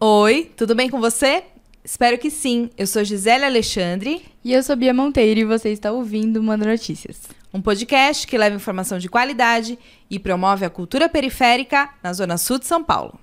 Oi, tudo bem com você? Espero que sim. Eu sou Gisele Alexandre. E eu sou Bia Monteiro e você está ouvindo Manda Notícias. Um podcast que leva informação de qualidade e promove a cultura periférica na Zona Sul de São Paulo.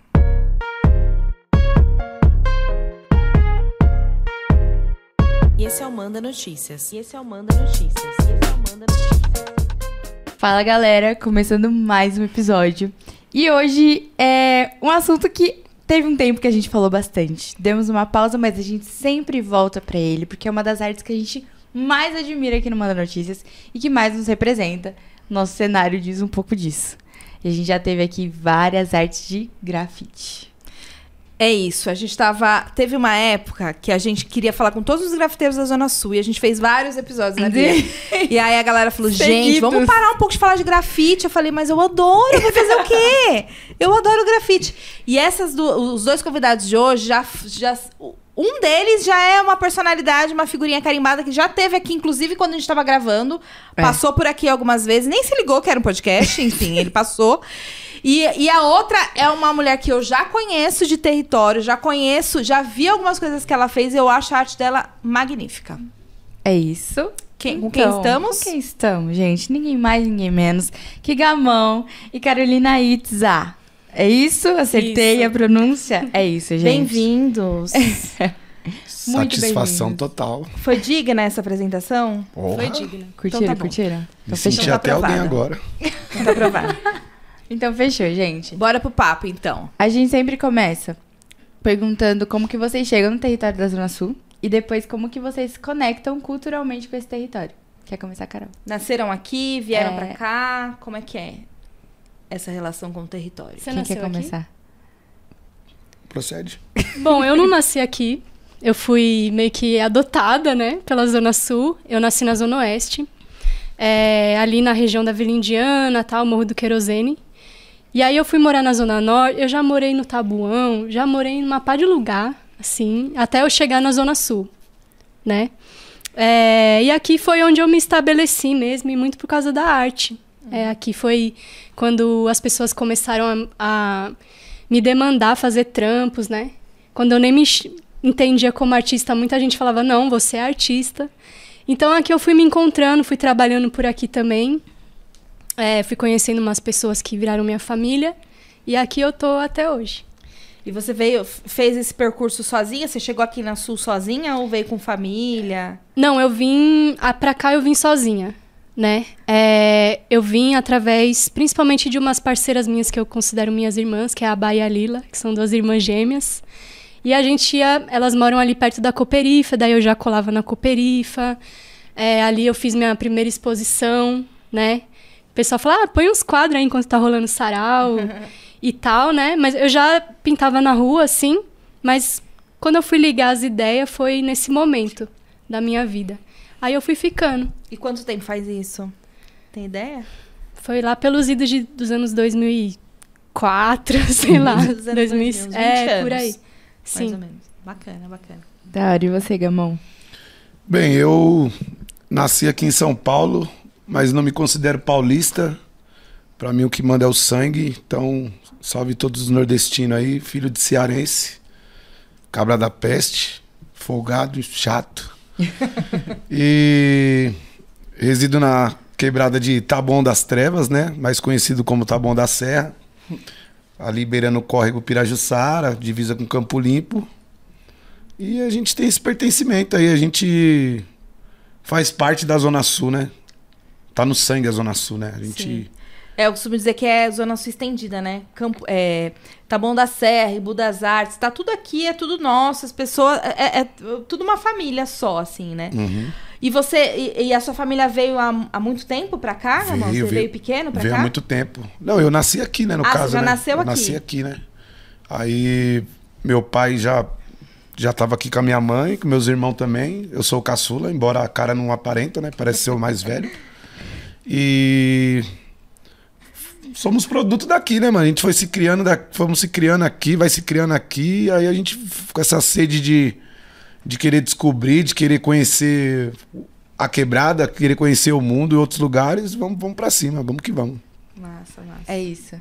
E esse é o Manda Notícias. E esse é o Manda Notícias. E esse é o Manda Notícias. Fala galera, começando mais um episódio. E hoje é um assunto que teve um tempo que a gente falou bastante. Demos uma pausa, mas a gente sempre volta para ele, porque é uma das artes que a gente mais admira aqui no Manda Notícias e que mais nos representa. Nosso cenário diz um pouco disso. E a gente já teve aqui várias artes de grafite. É isso, a gente tava. Teve uma época que a gente queria falar com todos os grafiteiros da Zona Sul e a gente fez vários episódios, né, Bia? E aí a galera falou: gente, vamos parar um pouco de falar de grafite. Eu falei, mas eu adoro, vou fazer o quê? Eu adoro grafite. E essas do- os dois convidados de hoje já. já um deles já é uma personalidade, uma figurinha carimbada que já teve aqui, inclusive quando a gente tava gravando. É. Passou por aqui algumas vezes, nem se ligou que era um podcast, enfim, ele passou. E, e a outra é uma mulher que eu já conheço de território, já conheço, já vi algumas coisas que ela fez e eu acho a arte dela magnífica. É isso. Quem, com quem Então, estamos? Com quem estamos, gente? Ninguém mais, ninguém menos que Gamão e Carolina Itza. É isso? Acertei Isso. a pronúncia? É isso, gente. Bem-vindos. Muito Satisfação total. Foi digna essa apresentação? Porra, Foi digna. Curtiram, Então tá curtiram? Me Então senti tá até alguém aprovada. agora. Não tá aprovado. Então fechou, gente. Bora pro papo, então. A gente sempre começa perguntando como que vocês chegam no território da Zona Sul e depois como que vocês se conectam culturalmente com esse território. Quer começar, Carol? Nasceram aqui, vieram É. pra cá. Como é que é essa relação com o território? Você Quem quer aqui? começar? Procede. Bom, eu não nasci aqui. Eu fui meio que adotada, né, pela Zona Sul. Eu nasci na Zona Oeste, é, ali na região da Vila Indiana, tal, Morro do Querosene. E aí eu fui morar na Zona Norte, eu já morei no Tabuão, já morei numa pá de lugar, assim, até eu chegar na Zona Sul, né? É, e aqui foi onde eu me estabeleci mesmo, e muito por causa da arte. É, aqui foi quando as pessoas começaram a, a me demandar fazer trampos, né? Quando eu nem me entendia como artista, muita gente falava, não, você é artista. Então aqui eu fui me encontrando, fui trabalhando por aqui também. É, fui conhecendo umas pessoas que viraram minha família. E aqui eu tô até hoje. E você veio, fez esse percurso sozinha? Você chegou aqui na Sul sozinha ou veio com família? Não, eu vim. ah, Pra cá eu vim sozinha, né? É, eu vim através, principalmente de umas parceiras minhas que eu considero minhas irmãs, que é a Baia e a Lila, que são duas irmãs gêmeas. E a gente ia. Elas moram ali perto da Cooperifa, daí eu já colava na Cooperifa. É, ali eu fiz minha primeira exposição, né? O pessoal fala, ah, põe uns quadros aí enquanto tá rolando sarau e tal, né? Mas eu já pintava na rua, assim, mas quando eu fui ligar as ideias foi nesse momento da minha vida. Aí eu fui ficando. E quanto tempo faz isso? Tem ideia? Foi lá pelos idos de, dos anos 2004, sei lá. Dos anos 2000, 2000, uns é, 20 por aí. anos. Sim. Mais ou menos. Bacana, bacana. Hora, e você, Gamão? Bem, eu nasci aqui em São Paulo, mas não me considero paulista. Pra mim o que manda é o sangue. Então, salve todos os nordestinos aí, filho de cearense, cabra da peste, folgado, chato. e resido na quebrada de Taboão das Trevas, né? Mais conhecido como Taboão da Serra. Ali beirando o córrego Pirajussara, divisa com Campo Limpo. E a gente tem esse pertencimento aí, a gente faz parte da Zona Sul, né? Tá no sangue a Zona Sul, né? A gente. Sim. É, eu costumo dizer que é Zona Sul estendida, né? Campo, é, Taboão da Serra, Ibu das Artes, tá tudo aqui, é tudo nosso, as pessoas. É, é- é tudo uma família só, assim, né? Uhum. E você. E, e a sua família veio há, há muito tempo pra cá, Veio, irmão? Você veio, veio- pequeno pra Veio cá? há muito tempo. Não, eu nasci aqui, né? No Ah, você caso, já né? nasceu eu aqui? nasci aqui, né? Aí meu pai já já tava aqui com a minha mãe, com meus irmãos também. Eu sou o caçula, embora a cara não aparenta, né? Parece ser o mais velho. E somos produto daqui, né, mano? A gente foi se criando, da... fomos se criando aqui, vai se criando aqui, aí a gente com essa sede de, de querer descobrir, de querer conhecer a quebrada, querer conhecer o mundo e outros lugares, vamos, vamos para cima, vamos que vamos. Massa, massa. É isso.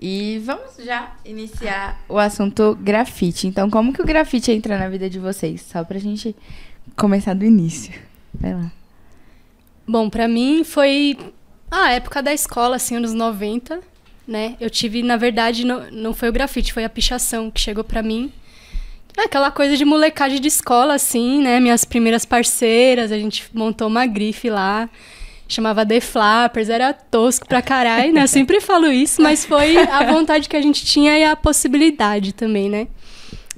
E vamos já iniciar o assunto grafite. Então, como que o grafite entra na vida de vocês? Só pra gente começar do início. Vai lá. Bom, pra mim foi a época da escola, assim, anos 90, né? Eu tive, na verdade, não, não foi o grafite, foi a pichação que chegou pra mim. É aquela coisa de molecagem de escola, assim, né? Minhas primeiras parceiras, a gente montou uma grife lá, chamava The Flappers, era tosco pra caralho, né? Eu sempre falo isso, mas foi a vontade que a gente tinha e a possibilidade também, né?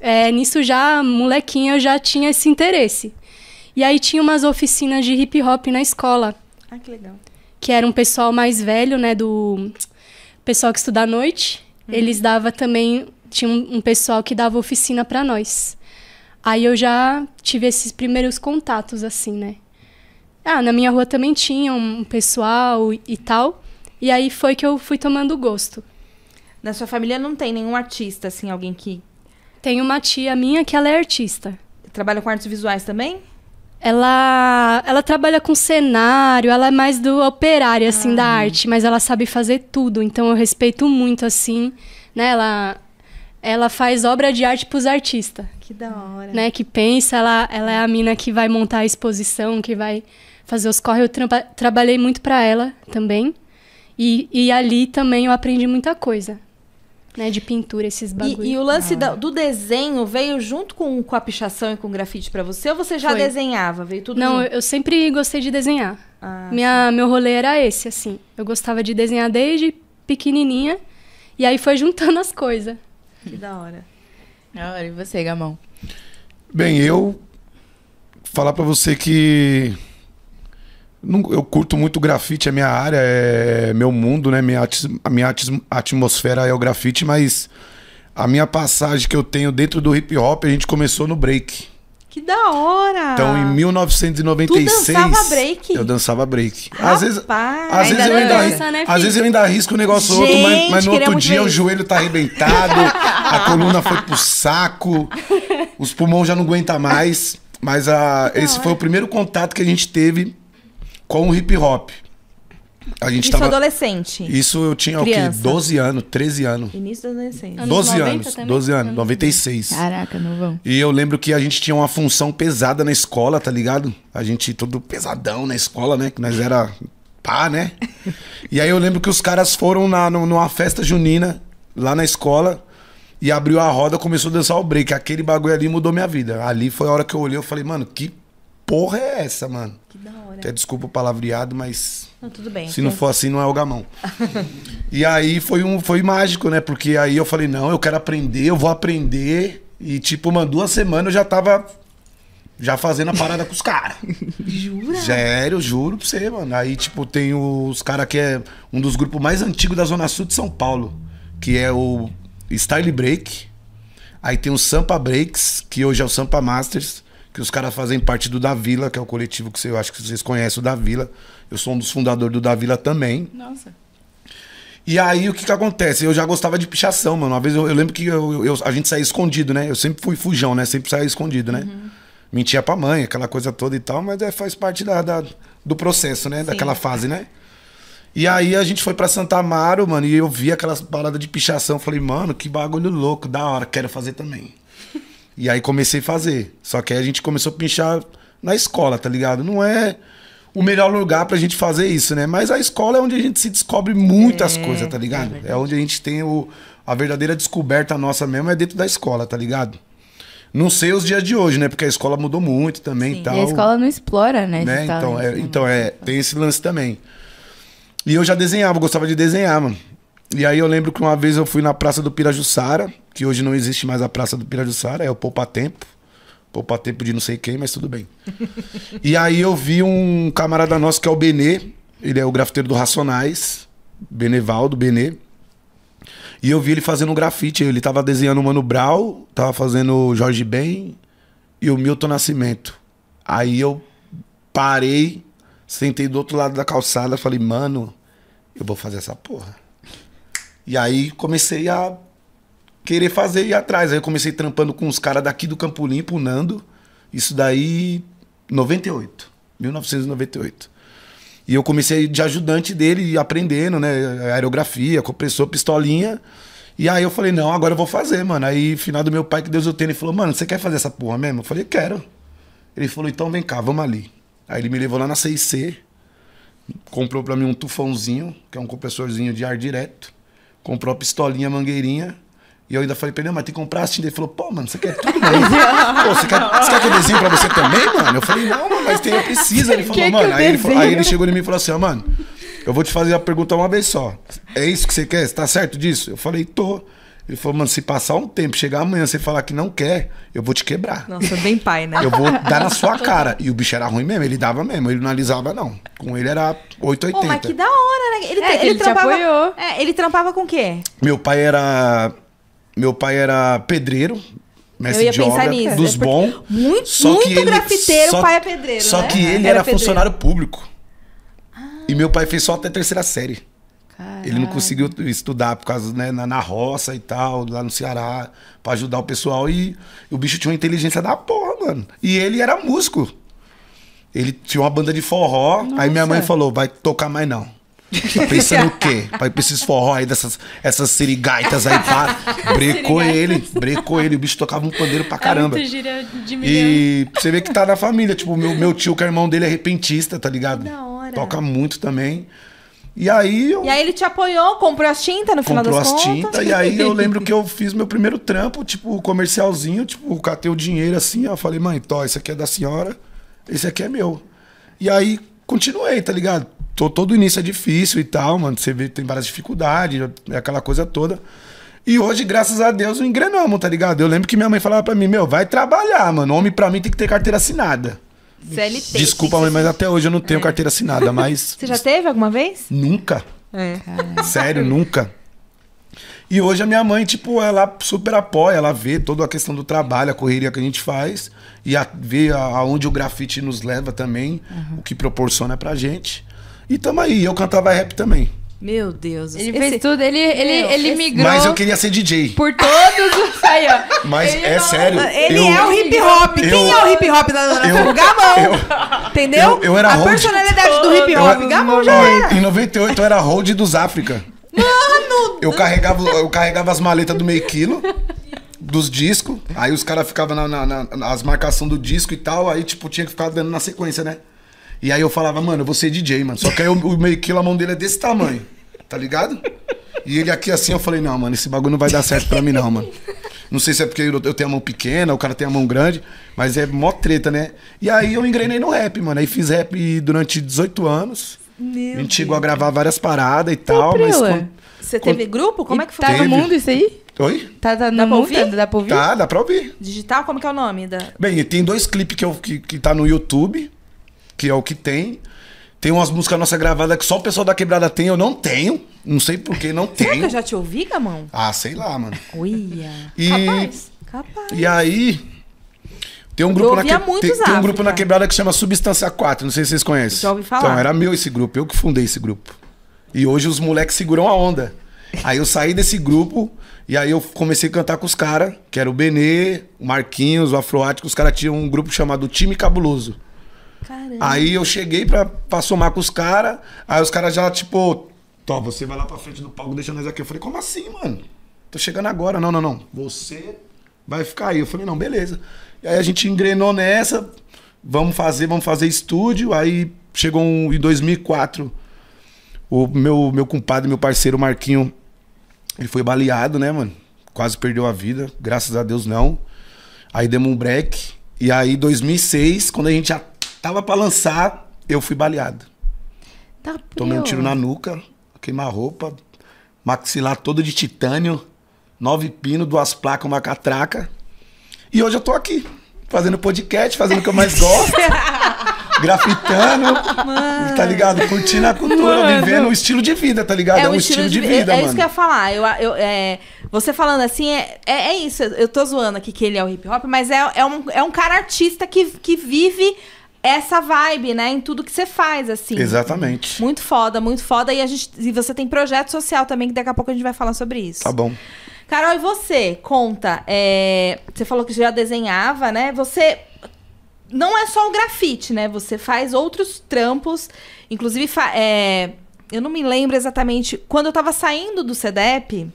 É, nisso já, molequinha, eu já tinha esse interesse. E aí tinha umas oficinas de hip hop na escola, Ah, que legal. que era um pessoal mais velho, né, do pessoal que estuda à noite. Eles dava também tinha um, um pessoal que dava oficina pra nós. Aí eu já tive esses primeiros contatos assim, né? Ah, na minha rua também tinha um pessoal e, e tal. E aí foi que eu fui tomando gosto. Na sua família não tem nenhum artista, assim, alguém que Tem uma tia minha que ela é artista. trabalha com artes visuais também? Ela, ela trabalha com cenário, ela é mais do operário, assim, da arte, mas ela sabe fazer tudo, então eu respeito muito, assim, né? Ela, ela faz obra de arte pros artistas, Que da hora. né? Que pensa, ela, ela é a mina que vai montar a exposição, que vai fazer os corre. Eu traba- trabalhei muito pra ela também, e, e ali também eu aprendi muita coisa, né? De pintura, esses bagulhos. E, e o lance da- do desenho veio junto com, com a pichação e com o grafite pra você? Ou você já Foi. desenhava? Veio tudo Não, junto? eu sempre gostei de desenhar. Ah, Minha, meu rolê era esse, assim. Eu gostava de desenhar desde pequenininha. E aí foi juntando as coisas. que da hora. Da hora. E você, Gamão? Bem, eu falar pra você que eu curto muito grafite, é minha área, é meu mundo, né? Minha, a minha atmosfera é o grafite, mas a minha passagem que eu tenho dentro do hip hop, a gente começou no break. Que da hora! Então, em 1996, Ah. Tu dançava break? eu dançava break. Às vezes, Rapaz, às vezes eu ainda, dança, né, às vezes eu ainda arrisco um negócio ou outro, mas, Gente, mas no outro dia ver o joelho tá arrebentado, a coluna foi pro saco, os pulmões já não aguentam mais. Mas a, esse foi o primeiro contato que a gente teve com o hip hop. A gente Isso tava. adolescente. Isso eu tinha o Criança. quê? 12 anos, 13 anos. Início da adolescência. Anos 12 90 anos, também? 12 anos, Anos 96. Caraca, novão. E eu lembro que a gente tinha uma função pesada na escola, tá ligado? A gente todo pesadão na escola, né? Que nós era pá, né? e aí eu lembro que os caras foram na, numa festa junina lá na escola e abriu a roda, começou a dançar o break. Aquele bagulho ali mudou minha vida. Ali foi a hora que eu olhei, eu falei, mano, que porra é essa, mano? Que da hora. Até desculpa o palavreado, mas Não, tudo bem. se não for assim, não é o gamão. e aí foi um foi mágico, né? Porque aí eu falei, não, eu quero aprender, eu vou aprender. E tipo, uma duas semanas eu já tava já fazendo a parada com os caras. Jura? Sério, juro pra você, mano. Aí, tipo, tem os caras que é um dos grupos mais antigos da Zona Sul de São Paulo, que é o Style Break. Aí tem o Sampa Breaks, que hoje é o Sampa Masters, que os caras fazem parte do Da Vila, que é o coletivo que você, eu acho que vocês conhecem, o Da Vila. Eu sou um dos fundadores do Da Vila também. Nossa. E aí, o que que acontece? Eu já gostava de pichação, mano. Uma vez eu, eu lembro que eu- eu- a gente saía escondido, né? Eu sempre fui fujão, né? Sempre saía escondido, né? Mentia pra mãe, aquela coisa toda e tal, mas é, faz parte da, da- do processo, né? Daquela fase, né? E aí a gente foi pra Santa Amaro, mano, e eu vi aquelas paradas de pichação. Falei, mano, que bagulho louco, da hora, quero fazer também. E aí comecei a fazer. Só que aí a gente começou a pinchar na escola, tá ligado? Não é o melhor lugar pra gente fazer isso, né? Mas a escola é onde a gente se descobre muitas coisas, tá ligado? É, onde a gente tem o, a verdadeira descoberta nossa mesmo, é dentro da escola, tá ligado? Não sei os dias de hoje, né? Porque a escola mudou muito também Sim. e tal. E a escola não explora, né? né? Então, talentos, é, né? então é, tem esse lance também. E eu já desenhava, gostava de desenhar, mano. E aí eu lembro que uma vez eu fui na Praça do Pirajussara, que hoje não existe mais a Praça do Pirajussara, é o Poupa Tempo. Poupa Tempo de não sei quem, mas tudo bem. e aí eu vi um camarada nosso que é o Benê, ele é o grafiteiro do Racionais, Benevaldo, Benê. E eu vi ele fazendo um grafite, ele tava desenhando o Mano Brau, tava fazendo o Jorge Ben e o Milton Nascimento. Aí eu parei, sentei do outro lado da calçada, falei, mano, eu vou fazer essa porra. E aí comecei a querer fazer e ir atrás. Aí eu comecei trampando com os caras daqui do Campo Limpo, o Nando. Isso daí, 98. 1998. E eu comecei de ajudante dele, aprendendo, né? Aerografia, compressor, pistolinha. E aí eu falei, não, agora eu vou fazer, mano. Aí, final do meu pai, que Deus o tenha, ele falou, mano, você quer fazer essa porra mesmo? Eu falei, quero. Ele falou, então vem cá, vamos ali. Aí ele me levou lá na CIC, comprou pra mim um tufãozinho, que é um compressorzinho de ar direto. Comprou a pistolinha, a mangueirinha. E eu ainda falei pra ele, mas tem que comprar assim. Ele falou, pô, mano, você quer tudo, mano? Pô, você quer, você quer que eu desenhe pra você também, mano? Eu falei, não, mano, mas tem, eu preciso. Ele falou, que mano. Aí ele, falou- aí ele chegou em mim e falou assim, ó, mano, eu vou te fazer a pergunta uma vez só. É isso que você quer? Você tá certo disso? Eu falei, tô. Ele falou, mano, se passar um tempo, chegar amanhã, você falar que não quer, eu vou te quebrar. Nossa, bem pai, né? Eu vou dar na sua cara. E o bicho era ruim mesmo, ele dava mesmo, ele não alisava, não. Com ele era 880. Pô, mas que da hora, Ele, É, ele te trampava, apoiou. É, ele trampava com o quê? Meu pai era. Meu pai era pedreiro, mestre Eu ia de pensar obra, nisso, dos é bons. muito- Só muito que ele- grafiteiro, só- o pai é pedreiro, Só né? que ele Era era, funcionário público. E meu pai fez só até terceira série. Ele não conseguiu estudar por causa, né, na, na roça e tal, lá no Ceará, pra ajudar o pessoal. E, o bicho tinha uma inteligência da porra, mano. E ele era músico. Ele tinha uma banda de forró. Aí minha mãe falou: vai tocar mais não. Tá pensando o quê? Pra esses forró aí, dessas essas sirigaitas aí, pá. Brecou ele, brecou ele. O bicho tocava um pandeiro pra caramba. É gíria de milhão. E você vê que tá na família. Tipo, meu, meu tio, que é irmão dele, é repentista, tá ligado? Da hora. Toca muito também. E aí eu E aí ele te apoiou, comprou as tintas no final comprou das as contas. tintas. E aí eu lembro que eu fiz meu primeiro trampo, tipo, comercialzinho, tipo, catei o dinheiro assim, ó. Falei, mãe, tó, esse aqui é da senhora, esse aqui é meu. E aí continuei, tá ligado? Tô, todo início é difícil e tal, mano. Você vê, tem várias dificuldades, é aquela coisa toda. E hoje, graças a Deus, engrenamos, tá ligado? Eu lembro que minha mãe falava pra mim, meu, vai trabalhar, mano. Homem pra mim tem que ter carteira assinada. CLT. Desculpa, mãe, mas até hoje eu não tenho carteira assinada, mas. Você já teve alguma vez? Nunca. É. Sério, nunca. E hoje a minha mãe, tipo, ela super apoia, ela vê toda a questão do trabalho, a correria que a gente faz, e a, vê a- aonde o grafite nos leva também, o que proporciona pra gente. E tamo aí, eu cantava rap também. Meu Deus. Ele esse- fez tudo, ele, ele, Meu, ele esse- migrou Mas eu queria ser DJ. por todos os. Aí, ó. Mas Ele é não- sério. Ele eu- é o hip hop. Quem eu- é o hip hop da Dona eu-? Gamão. Entendeu? eu- eu era A hold- personalidade do hip hop. Gamão já era. Em 98 eu era hold dos África. Mano! Eu carregava, eu carregava as maletas do meio quilo dos discos. Aí os caras ficavam na, na, na- nas marcações do disco e tal. Aí, tipo, tinha que ficar dando na sequência, né? E aí eu falava, mano, eu vou ser DJ, mano. Só que aí o, o meio quilo, a mão dele é desse tamanho. Tá ligado? E ele aqui assim, eu falei, não, mano, esse bagulho não vai dar certo pra mim, não, mano. Não sei se é porque eu eu tenho a mão pequena, o cara tem a mão grande, mas é mó treta, né? E aí eu engrenei no rap, mano. Aí fiz rap durante 18 anos. Meu a gente chegou a gravar várias paradas e tal, Prila. mas. quando- Você teve grupo? Como é que foi? Tá no mundo isso aí? Oi? Tá, tá no Dá pra mundo? ouvir? Dá pra ouvir? Tá, dá pra ouvir. Digital? Como que é o nome? Da... Bem, e tem dois clipes que, eu, que, que tá no YouTube, que é o que tem. Tem umas músicas nossas gravadas que só o pessoal da quebrada tem, eu não tenho. Não sei por que não Será que tenho. eu já te ouvi, Gamão? Ah, sei lá, mano. Uia. E, Capaz. Capaz. e aí. Tem um grupo, na, que- tem, tem um grupo na quebrada que chama Substância 4, não sei se vocês conhecem. Já ouvi falar. Então, era meu esse grupo, eu que fundei esse grupo. E hoje os moleques seguram a onda. Aí eu saí desse grupo e aí eu comecei a cantar com os caras, que era o Benê, o Marquinhos, o Afroático, os caras tinham um grupo chamado Time Cabuloso. Caramba. Aí eu cheguei pra, pra somar com os caras, aí os caras já, tipo, Tó, você vai lá pra frente do palco, deixa nós aqui. Eu falei, como assim, mano? Tô chegando agora. Não, não, não. Você vai ficar aí. Eu falei, não, beleza. E aí a gente engrenou nessa, vamos fazer, vamos fazer estúdio. Aí chegou um, em 2004, o meu, meu compadre, meu parceiro Marquinho, ele foi baleado, né, mano? Quase perdeu a vida, graças a Deus não. Aí demos um break. E aí, 2006, quando a gente já tava pra lançar, eu fui baleado. Tá Tomei um tiro na nuca, queima-roupa, maxilar todo de titânio, nove pinos, duas placas, uma catraca. E hoje eu tô aqui, fazendo podcast, fazendo o que eu mais gosto. grafitando, tá ligado? Curtindo a cultura, vivendo um estilo de vida, tá ligado? É, um, estilo, de, vida, é, é mano. isso que eu ia falar. Eu, eu, é, você falando assim, é, é, é isso. Eu tô zoando aqui que ele é o hip hop, mas é, é, um, é um cara artista que, que vive essa vibe, né? Em tudo que você faz, assim. Exatamente. Muito foda, muito foda. E, a gente, e você tem projeto social também, que daqui a pouco a gente vai falar sobre isso. Tá bom. Carol, e você? Conta. é, você falou que já desenhava, né? Você. não é só o grafite, né? Você faz outros trampos, inclusive é, eu não me lembro exatamente quando eu tava saindo do CDEP.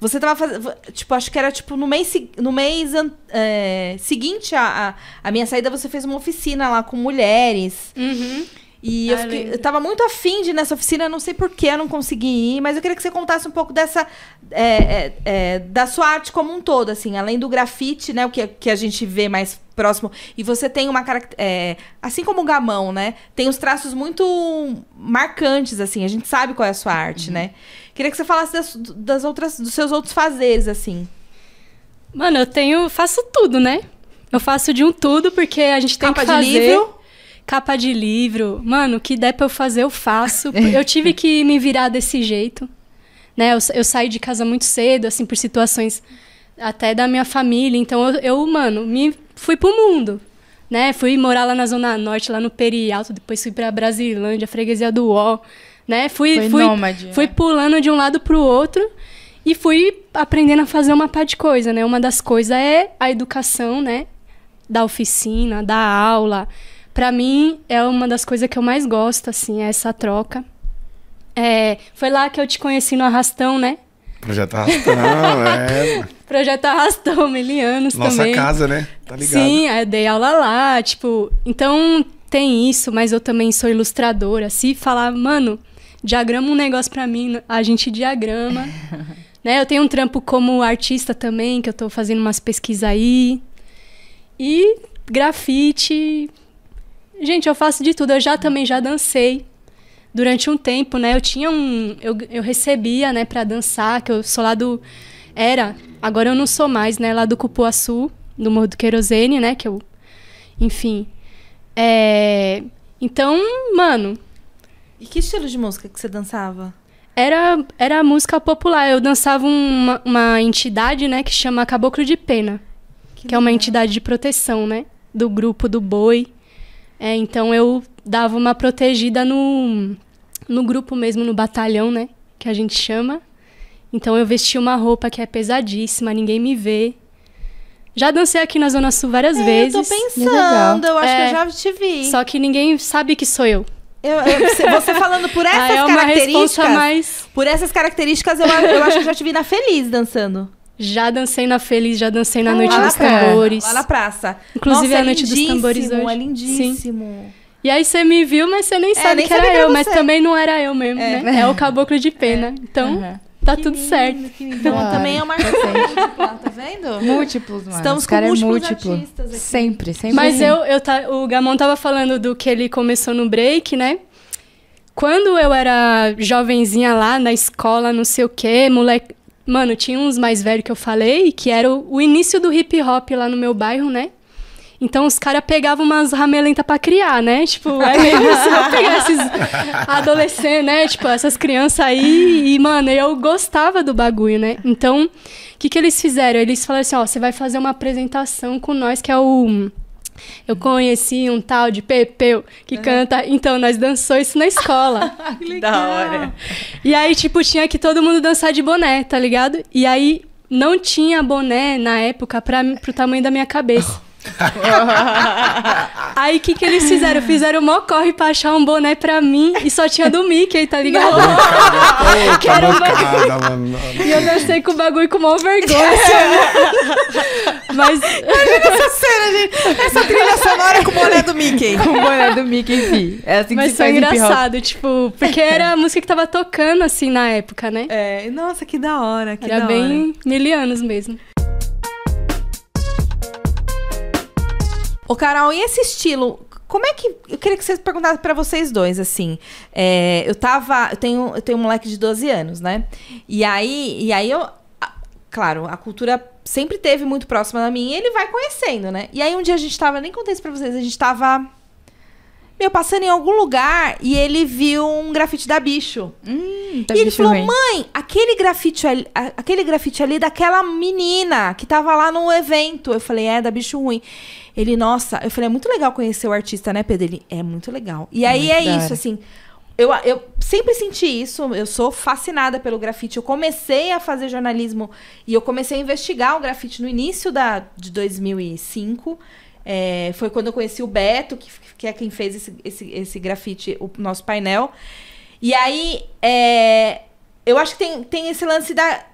Você tava fazendo. Tipo, acho que era tipo no mês, no mês é, seguinte à- à minha saída, você fez uma oficina lá com mulheres. Uhum. E eu, Ah, fiquei- lembro. eu tava muito afim de ir nessa oficina, eu não sei por que eu não consegui ir, mas eu queria que você contasse um pouco dessa. é, é, é, da sua arte como um todo, assim, além do grafite, né? O que, que a gente vê mais próximo. E você tem uma característica. assim como o gamão, né? Tem os traços muito marcantes, assim, a gente sabe qual é a sua arte, né? Queria que você falasse das, das outras, dos seus outros fazeres, assim. Mano, eu tenho. faço tudo, né? Eu faço de um tudo porque a gente tem Capa que de fazer. livro? Capa de livro. Mano, o que der pra eu fazer, eu faço. Eu tive que me virar desse jeito. Né? Eu, eu saí de casa muito cedo, assim, por situações até da minha família. Então, eu, eu, mano, me fui pro mundo. Né? Fui morar lá na Zona Norte, lá no Peri Alto, depois fui pra Brasilândia, freguesia do Ó. Né? Fui, Foi fui, nômade, fui né? pulando de um lado pro outro e fui aprendendo a fazer uma pá de coisa, né? Uma das coisas é a educação, né? Da oficina, da aula. Pra mim, é uma das coisas que eu mais gosto, assim, é essa troca. É, foi lá que eu te conheci no Arrastão, né? Projeto Arrastão, é. Projeto Arrastão, Milianos Nossa também. casa, né? Tá ligado? Sim, eu dei aula lá, tipo, então tem isso, mas eu também sou ilustradora. Se falar, mano, diagrama um negócio pra mim, a gente diagrama. né? Eu tenho um trampo como artista também, que eu tô fazendo umas pesquisas aí. E grafite. Gente, eu faço de tudo. Eu já também já dancei. Durante um tempo, né? Eu tinha um. Eu, eu recebia, né, pra dançar, que eu sou lá do. Era. Agora eu não sou mais, né? Lá do Cupuaçu, do Morro do Querosene, né? Que eu. Enfim. É. Então, mano, E que estilo de música que você dançava? era, era música popular. Eu dançava uma, uma entidade, né, que chama Caboclo de Pena. Que, é uma entidade de proteção, né? Do grupo do boi. É, então eu dava uma protegida no, no grupo mesmo, no batalhão, né? Que a gente chama. Então eu vestia uma roupa que é pesadíssima, ninguém me vê. Já dancei aqui na Zona Sul várias É, vezes. eu tô pensando, eu acho É. que eu já te vi. Só que ninguém sabe que sou eu. Eu- eu- você- falando por essas Ah, é uma características. mais. Por essas características, eu, eu acho que eu já te vi na Feliz dançando. Já dancei na Feliz, já dancei na Ah, Noite dos Tambores. Lá na praça. Inclusive, Nossa, é é a Noite dos Tambores hoje. É lindíssimo. E aí você me viu, mas você nem sabe É, nem que era eu, mas também não era eu mesmo, É. né? É o caboclo de pena. Então, Aham. tá Que tudo lindo, certo. Então, também é uma múltipla, tá vendo? Múltiplos, mano. Estamos com cara é múltiplos múltiplo. artistas aqui. Sempre, sempre. Mas assim. eu, eu tá, o Gamon tava falando do que ele começou no break, né? Quando eu era jovenzinha lá na escola, não sei o quê, moleque. Mano, tinha uns mais velhos que eu falei, que era o, o início do hip hop lá no meu bairro, né? Então os caras pegavam umas ramelentas pra criar, né? Tipo, é meio isso, pegar esses adolescentes, né? Tipo, essas crianças aí. E, mano, eu gostava do bagulho, né? Então, o que, que eles fizeram? Eles falaram assim: ó, você vai fazer uma apresentação com nós, que é o. Eu conheci um tal de Pepeu que canta. Então, nós dançou isso na escola. Que da hora. E aí, tipo, tinha que todo mundo dançar de boné, tá ligado? E aí não tinha boné na época pra, pro tamanho da minha cabeça. aí o que, que eles fizeram? Fizeram mó corre pra achar um boné pra mim e só tinha do Mickey, tá ligado? Que era um mano. E eu dancei com o bagulho com maior vergonha. assim. Mas Essa cena, gente. Essa trilha sonora com o boné do Mickey. Com o boné do Mickey, enfim. É assim que Mas foi engraçado, tipo, porque era a música que tava tocando, assim, na época, né? É, nossa, que da hora, que Era da hora. bem milianos mesmo. Ô, Carol, e esse estilo? Como é que. Eu queria que vocês perguntassem pra vocês dois, assim. É, eu tava. Eu tenho, eu tenho um moleque de 12 anos, né? E aí, e aí eu. Claro, a cultura sempre teve muito próxima da minha e ele vai conhecendo, né? E aí um dia a gente tava, nem contei isso pra vocês, a gente tava. Meu, passando em algum lugar e ele viu um grafite da bicho. Hum, tá e ele falou, ruim. mãe, aquele grafite, ali, aquele grafite ali daquela menina que tava lá no evento. Eu falei, é, da bicho ruim. Ele, nossa, eu falei, é muito legal conhecer o artista, né, Pedro? Ele, é muito legal. E aí é da isso, assim. Eu, eu sempre senti isso, eu sou fascinada pelo grafite. Eu comecei a fazer jornalismo e eu comecei a investigar o grafite no início da, de 2005. É, foi quando eu conheci o Beto, que, que é quem fez esse, esse, esse grafite, o nosso painel. E aí, é, eu acho que tem, tem esse lance da.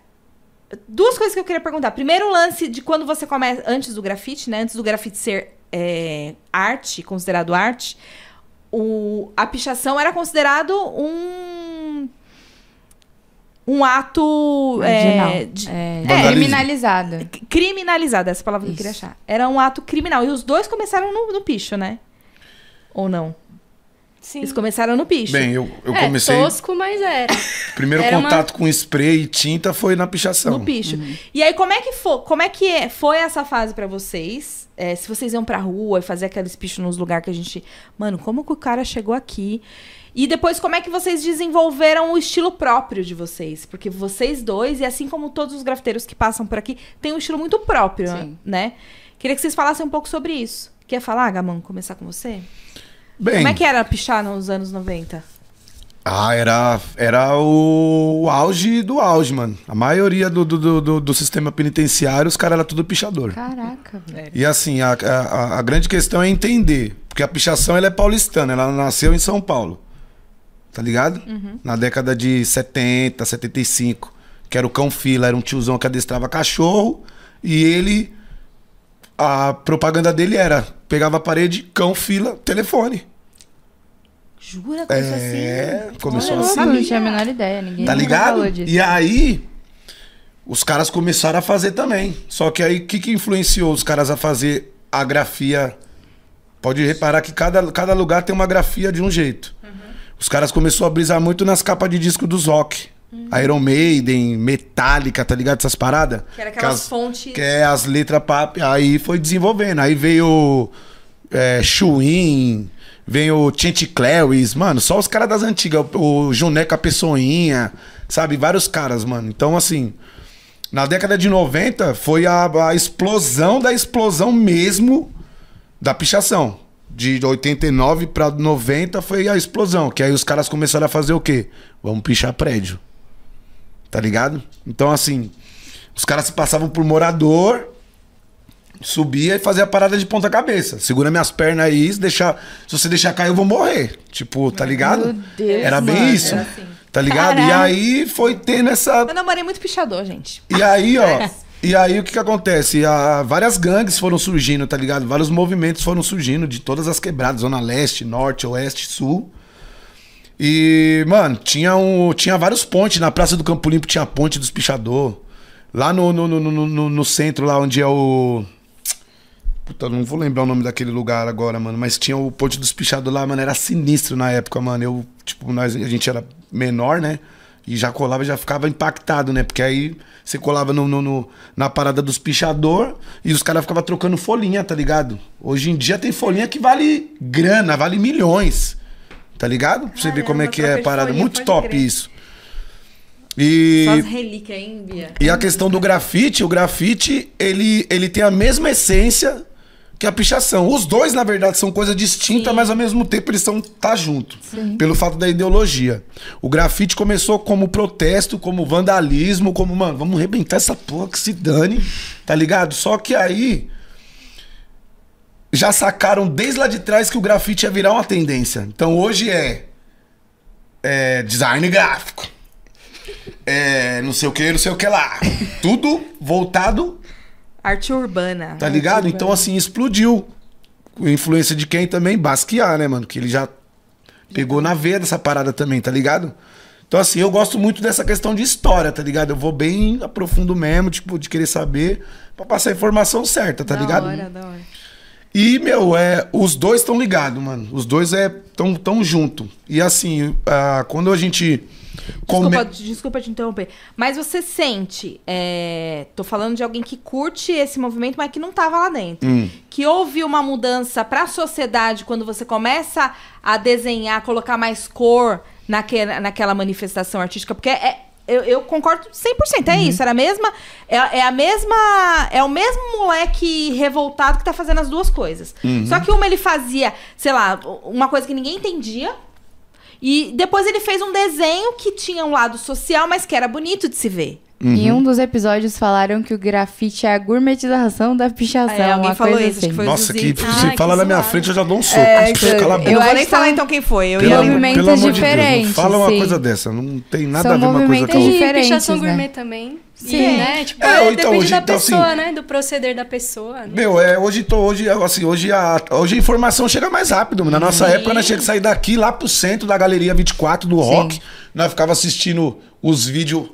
Duas coisas que eu queria perguntar. Primeiro, o lance de quando você começa. Antes do grafite, né? Antes do grafite ser é, arte, considerado arte, o, a pichação era considerado um. Um ato. É, de- É, Vandalismo. criminalizado. criminalizado, essa palavra que eu queria Isso. achar. Era um ato criminal. E os dois começaram no, no picho, né? Ou não? Sim. Eles começaram no picho. Bem, eu, eu é, comecei. tosco, mas era. Primeiro era uma- contato com spray e tinta foi na pichação. No picho. E aí, como é que foi, como é que é- foi essa fase pra vocês? É, se vocês iam pra rua e fazer aqueles pichos nos lugares que a gente. Mano, como que o cara chegou aqui? E depois, como é que vocês desenvolveram o estilo próprio de vocês? Porque vocês dois, e assim como todos os grafiteiros que passam por aqui, têm um estilo muito próprio, Sim. né? Queria que vocês falassem um pouco sobre isso. Quer falar, Gamão? Começar com você? Bem, Como é que era pichar nos anos 90? Ah, era, era o, o auge do auge, mano. A maioria do, do, do, do- do sistema penitenciário, os caras eram tudo pichador. Caraca, velho. E assim, a, a, a grande questão é entender. Porque a pichação ela é paulistana, ela nasceu em São Paulo. Tá ligado? Na década de 70, 75. Que era o cão fila, era um tiozão que adestrava cachorro. E ele. A propaganda dele era: pegava a parede, cão fila, telefone. Jura? Começou É, assim? começou Olha, assim. Eu não tinha a menor ideia. Ninguém Tá ligado? E aí, os caras começaram a fazer também. Só que aí, o que, que influenciou os caras a fazer a grafia? Pode reparar que cada, cada lugar tem uma grafia de um jeito. Os caras começaram a brisar muito nas capas de disco dos rock. Iron Maiden, Metallica, tá ligado? Essas paradas. Que era aquelas as- fontes- Que é as letras pap. Aí foi desenvolvendo. Aí veio é, Chuin, veio Chanty Claris, mano, só os caras das antigas. O, o Juneca Pessoinha, sabe? Vários caras, mano. Então, assim, na década de 90 foi a, a explosão da explosão mesmo da pichação. De 89 pra 90 foi a explosão. Que aí os caras começaram a fazer o quê? Vamos pichar prédio. Tá ligado? Então, assim, os caras se passavam por morador, subia e fazia a parada de ponta cabeça. Segura minhas pernas aí, se, deixar, se você deixar cair, eu vou morrer. Tipo, tá ligado? Meu Deus, Era bem mano, isso. era assim. Tá ligado? E aí foi tendo essa. Eu namorei muito pichador, gente. E aí, ó. E aí o que que acontece? Ah, várias gangues foram surgindo, tá ligado? Vários movimentos foram surgindo de todas as quebradas, Zona Leste, Norte, Oeste, Sul. E, mano, tinha, um, tinha vários pontes. Na Praça do Campo Limpo tinha a ponte dos pichador. Lá no, no, no, no, no- centro, lá onde é o. Puta, não vou lembrar o nome daquele lugar agora, mano. Mas tinha o ponte dos pichador lá, mano. Era sinistro na época, mano. Eu, tipo, nós, a gente era menor, né? E já colava, já ficava impactado, né? Porque aí você colava no, no- no- na parada dos pichador e os caras ficavam trocando folhinha, tá ligado? Hoje em dia tem folhinha que vale grana, vale milhões. Tá ligado? Pra você ver como é que é a parada. folhinha, Muito top crer. isso. E. Só as relíquias, hein, Bia? E a questão do grafite, o grafite, ele, ele tem a mesma essência que a pichação. Os dois, na verdade, são coisas distintas, Sim. mas ao mesmo tempo eles são tá junto. Pelo fato da ideologia. O grafite começou como protesto, como vandalismo, como, mano, vamos arrebentar essa porra que se dane, tá ligado? Só que aí já sacaram desde lá de trás que o grafite ia virar uma tendência. Então hoje é, é design gráfico. É, não sei o que, não sei o que lá. Tudo voltado, Arte urbana. tá ligado? Arte Então, assim, explodiu. Com influência de quem também? Basquiat, né, mano? Que ele já pegou na veia dessa parada também, tá ligado? Então, assim, eu gosto muito dessa questão de história, tá ligado? Eu vou bem a profundo mesmo, tipo, de querer saber pra passar a informação certa, tá da ligado? Hora, da hora. E, meu, é, os dois estão ligados, mano. Os dois é tão, tão junto. E assim, ah, quando a gente. Come- Desculpa, desculpa te interromper. Mas você sente. é, tô falando de alguém que curte esse movimento, mas que não tava lá dentro. Hum. Que houve uma mudança pra sociedade quando você começa a desenhar, colocar mais cor naque, naquela manifestação artística. Porque é. Eu, eu concordo 100%, é isso. Era a mesma. É, é a mesma. É o mesmo moleque revoltado que tá fazendo as duas coisas. Só que uma ele fazia, sei lá, uma coisa que ninguém entendia. E depois ele fez um desenho que tinha um lado social, mas que era bonito de se ver. Em um dos episódios falaram que o grafite é a gourmetização da pichação. É, alguém uma falou coisa isso, acho que assim. foi- Nossa, que se Ai, fala que na minha frente, eu já dou um soco. É, Acho que eu não vou nem que falar então quem foi. Eu ia movimentos pelo amor de Deus, diferentes, fala uma sim. coisa dessa. Não tem nada São a ver uma coisa com a outra. Diferentes, pichação né? gourmet também. Sim. E, né? Tipo, É, é, então, depende hoje, da então, pessoa, assim- né? Do proceder da pessoa. Né? Meu, é, hoje, tô, hoje, assim, hoje, a, hoje a informação chega mais rápido. Na nossa Sim. época, nós tinha que sair daqui lá pro centro da Galeria 24 do Rock. Nós ficava assistindo os vídeos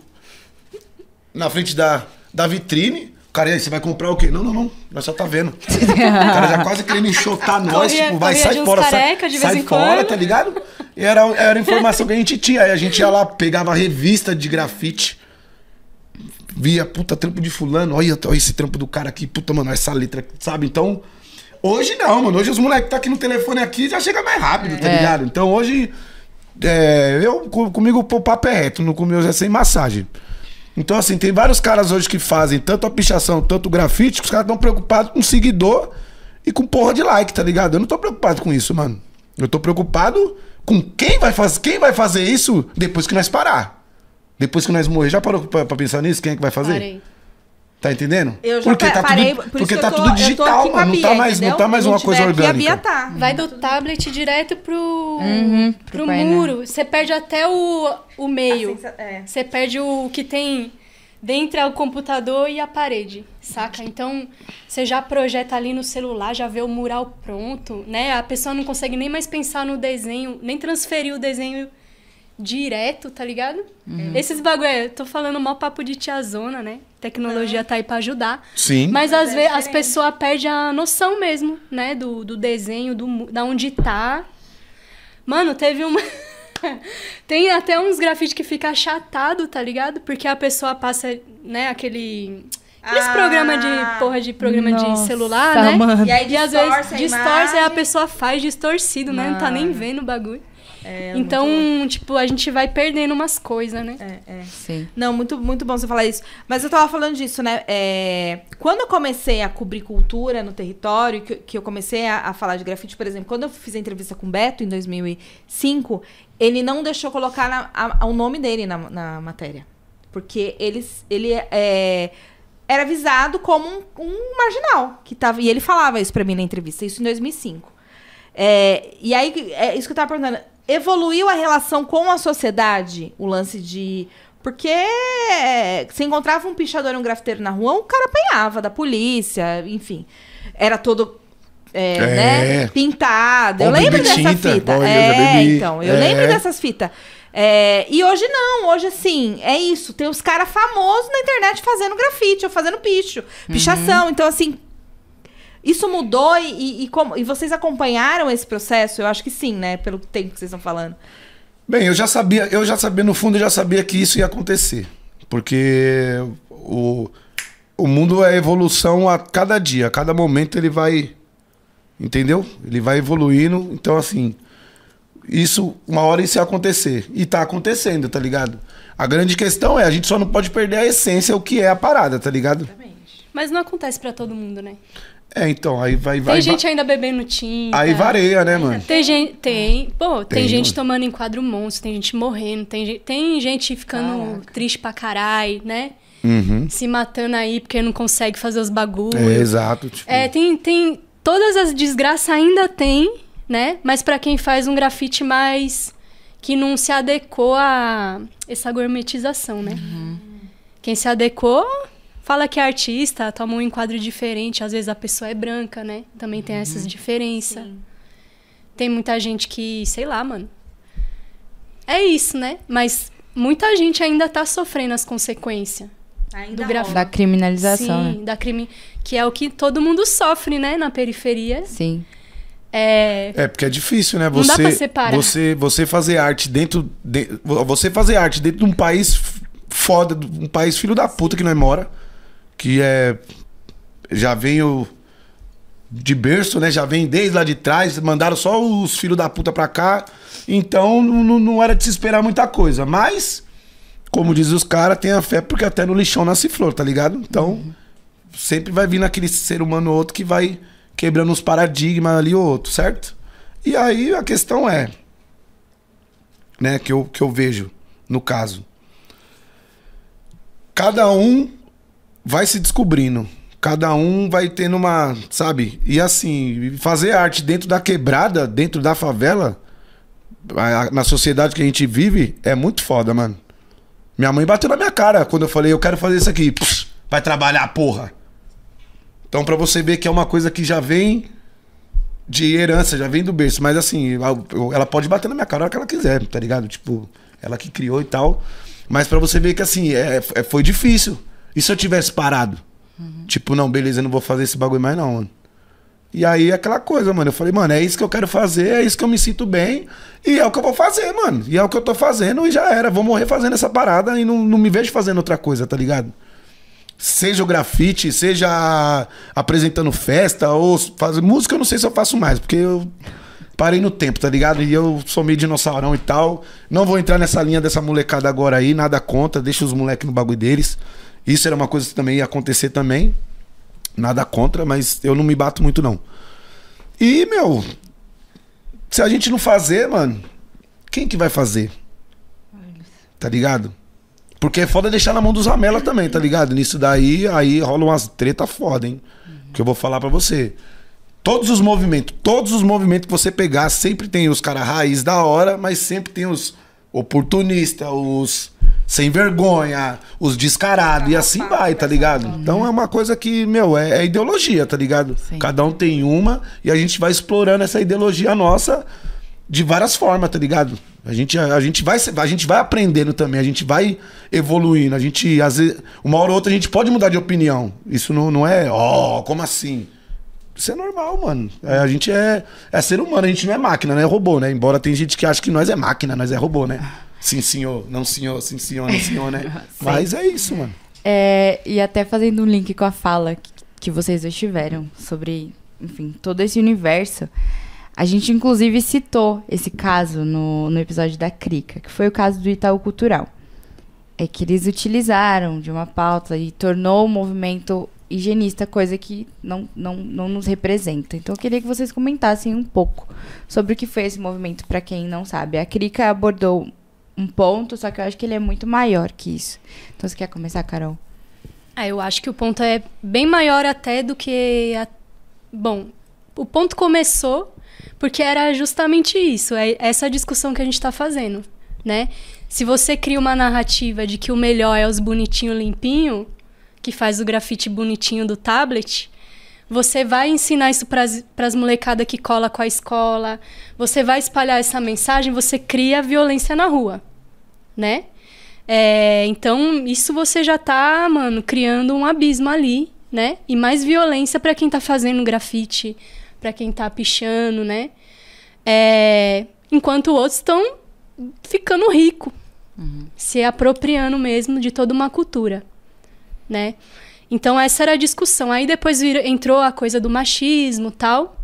na frente da, da vitrine. O cara, e aí, você vai comprar o quê? Não, não, não. Nós só tá vendo. o cara já quase querendo enxotar nós. Corria- tipo, vai, sai de fora, sai, careca sai em fora, tá ligado? E era, era a informação que a gente tinha. Aí a gente ia lá, pegava a revista de grafite. Via, puta, trampo de fulano. Olha, olha esse trampo do cara aqui. Puta, mano, essa letra, sabe? Então, hoje não, mano. Hoje os moleques tá aqui no telefone aqui já chega mais rápido, tá É. ligado? Então hoje, é, eu, co- comigo o papo é reto, no comigo é sem massagem. Então, assim, tem vários caras hoje que fazem tanto a pichação, tanto o grafite, que os caras estão preocupados com seguidor e com porra de like, tá ligado? Eu não tô preocupado com isso, mano. Eu tô preocupado com quem vai, faz, quem vai fazer isso depois que nós parar. Depois que nós morrer. Já parou pra, pensar nisso? Quem é que vai fazer? Parei. Tá entendendo? Eu já porque tá parei, tudo, por porque isso que tá eu tô, tudo digital, aqui com a mano. Não tá Bia, mais, não tá mais uma coisa tiver aqui, orgânica. A Bia tá. Vai do tablet direto pro, Uhum, pro pro painel. muro. Você perde até o, o meio. A sensa- é. Você perde o que tem dentro é o computador e a parede, saca? Então, você já projeta ali no celular, já vê o mural pronto, né? A pessoa não consegue nem mais pensar no desenho, nem transferir o desenho direto, tá ligado? Esses bagulho, é, eu tô falando mal papo de tiazona, né? Tecnologia tá aí pra ajudar. Sim. Mas às é vezes as pessoas perdem a noção mesmo, né? Do, do desenho, do, da onde tá. Mano, teve uma. Tem até uns grafites que fica achatado, tá ligado? Porque a pessoa passa, né, aquele. Aqueles Ah. programas de. Porra, de programa de Nossa, celular, né? mano. E aí E às distorce vezes a distorce, aí a imagem. pessoa faz distorcido, né? Não tá nem vendo o bagulho. É, então, muito- tipo, a gente vai perdendo umas coisas, né? É, é. Sim. Não, muito, muito bom você falar isso. Mas eu tava falando disso, né? É, quando eu comecei a cobrir cultura no território, que, que eu comecei a, a falar de grafite, por exemplo, quando eu fiz a entrevista com o Beto em 2005, ele não deixou colocar na- a- o nome dele na, na matéria. Porque ele, ele é, era avisado como um, um marginal. Que tava, e ele falava isso pra mim na entrevista, isso em 2005. É, e aí, é isso que eu tava perguntando. Evoluiu a relação com a sociedade, o lance de. Porque você encontrava um pichador e um grafiteiro na rua, o cara apanhava da polícia, enfim. Era todo. é, É. né, pintado. Eu Ou lembro dessa tinta, fita. eu já é, então, eu É. lembro dessas fitas. É, e hoje não, hoje assim, é isso. Tem os caras famosos na internet fazendo grafite ou fazendo picho, pichação. Então, assim, isso mudou e, e, e como, e vocês acompanharam esse processo? Eu acho que sim, né? Pelo tempo que vocês estão falando. Bem, eu já sabia, eu já sabia, no fundo, eu já sabia que isso ia acontecer. Porque o, o mundo é evolução a cada dia, a cada momento ele vai. Entendeu? Ele vai evoluindo. Então, assim, isso, uma hora isso ia acontecer. E tá acontecendo, tá ligado? A grande questão é, a gente só não pode perder a essência, o que é a parada, tá ligado? Mas não acontece pra todo mundo, né? É, então, aí vai. vai Tem gente ainda bebendo tinta. Aí vareia, né, mano? Tem gente. Tem. Pô, tem, Tem, gente mano. tomando enquadro monstro, tem gente morrendo, tem, gen- tem gente ficando triste pra caralho, né? Uhum. Se matando aí porque não consegue fazer os bagulhos. É, exato. Tipo, É, tem, tem. Todas as desgraças ainda tem, né? Mas pra quem faz um grafite mais. que não se adequou a essa gourmetização, né? Quem se adequou. Fala que é artista, toma um enquadro diferente. Às vezes a pessoa é branca, né? Também tem essas diferenças. Tem muita gente que, sei lá, mano. É isso, né? Mas muita gente ainda tá sofrendo as consequências. Ainda Do grafite. Da criminalização, Sim, né? da crime. Que é o que todo mundo sofre, né? Na periferia. Sim. É. É, porque é difícil, né? Não Você, dá pra separar. Você, você fazer arte dentro. De, você fazer arte dentro de um país foda, um país filho da puta que nós mora. Que é. Já veio de berço, né? Já vem desde lá de trás. Mandaram só os filhos da puta pra cá. Então não, não- era de se esperar muita coisa. Mas, como diz os caras, tenha fé, porque até no lixão nasce flor, tá ligado? Então, sempre vai vir naquele ser humano ou outro que vai quebrando os paradigmas ali ou outro, certo? E aí a questão é, né, que eu, que eu vejo no caso. cada um vai se descobrindo. Cada um vai tendo uma, sabe? E assim, fazer arte dentro da quebrada, dentro da favela, na sociedade que a gente vive, é muito foda, mano. Minha mãe bateu na minha cara quando eu falei, eu quero fazer isso aqui. Vai trabalhar, porra. Então, pra você ver que é uma coisa que já vem de herança, já vem do berço. Mas assim, ela- pode bater na minha cara a hora que ela quiser, tá ligado? Tipo, ela que criou e tal. Mas pra você ver que assim, é, é- foi difícil. E se eu tivesse parado? Tipo, não, beleza, eu não vou fazer esse bagulho mais não, mano. E aí aquela coisa, mano. Eu falei, mano, é isso que eu quero fazer, é isso que eu me sinto bem. E é o que eu vou fazer, mano. E é o que eu tô fazendo e já era. Vou morrer fazendo essa parada e não, não me vejo fazendo outra coisa, tá ligado? Seja o grafite, seja apresentando festa ou fazer música, eu não sei se eu faço mais, porque eu parei no tempo, tá ligado? E eu sou meio dinossaurão e tal. Não vou entrar nessa linha dessa molecada agora aí, nada contra, deixa os moleques no bagulho deles. Isso era uma coisa que também ia acontecer também. Nada contra, mas eu não me bato muito, não. E, meu, se a gente não fazer, mano, quem que vai fazer? Tá ligado? Porque é foda deixar na mão dos ramela também, tá ligado? Nisso daí, aí rola umas treta foda, hein? Que eu vou falar pra você. Todos os movimentos, todos os movimentos que você pegar, sempre tem os cara raiz da hora, mas sempre tem os oportunistas, os sem vergonha, os descarados, e assim vai, tá ligado? Então é uma coisa que, meu, é, é ideologia, tá ligado? Sim. Cada um tem uma e a gente vai explorando essa ideologia nossa de várias formas, tá ligado? A gente, a, gente vai, a gente vai aprendendo também, a gente vai evoluindo, a gente, às vezes, uma hora ou outra a gente pode mudar de opinião. Isso não, não é, ó, como assim? Isso é normal, mano. É, a gente é, é ser humano, a gente não é máquina, não é robô, né? Embora tem gente que acha que nós é máquina, nós é robô, né? Sim, senhor, não, senhor, sim, senhor, não, senhor, né? Mas é isso, mano. É, e até fazendo um link com a fala que, que vocês dois tiveram sobre, enfim, todo esse universo. A gente, inclusive, citou esse caso no, no episódio da Crica, que foi o caso do Itaú Cultural. É que eles utilizaram de uma pauta e tornou o movimento higienista coisa que não, não, não nos representa. Então, eu queria que vocês comentassem um pouco sobre o que foi esse movimento, para quem não sabe. A Crica abordou um ponto, só que eu acho que ele é muito maior que isso. Então, você quer começar, Carol? Ah, eu acho que o ponto é bem maior até do que. A... Bom, o ponto começou porque era justamente isso, é essa discussão que a gente está fazendo, né? Se você cria uma narrativa de que o melhor é os bonitinho limpinho, que faz o grafite bonitinho do tablet, você vai ensinar isso para as molecadas que cola com a escola, você vai espalhar essa mensagem, você cria violência na rua, né? É, então, isso você já tá, mano, criando um abismo ali, né? E mais violência para quem tá fazendo grafite, para quem tá pichando, né? É, enquanto outros estão ficando rico, se apropriando mesmo de toda uma cultura, né? Então essa era a discussão. Aí depois entrou a coisa do machismo, tal,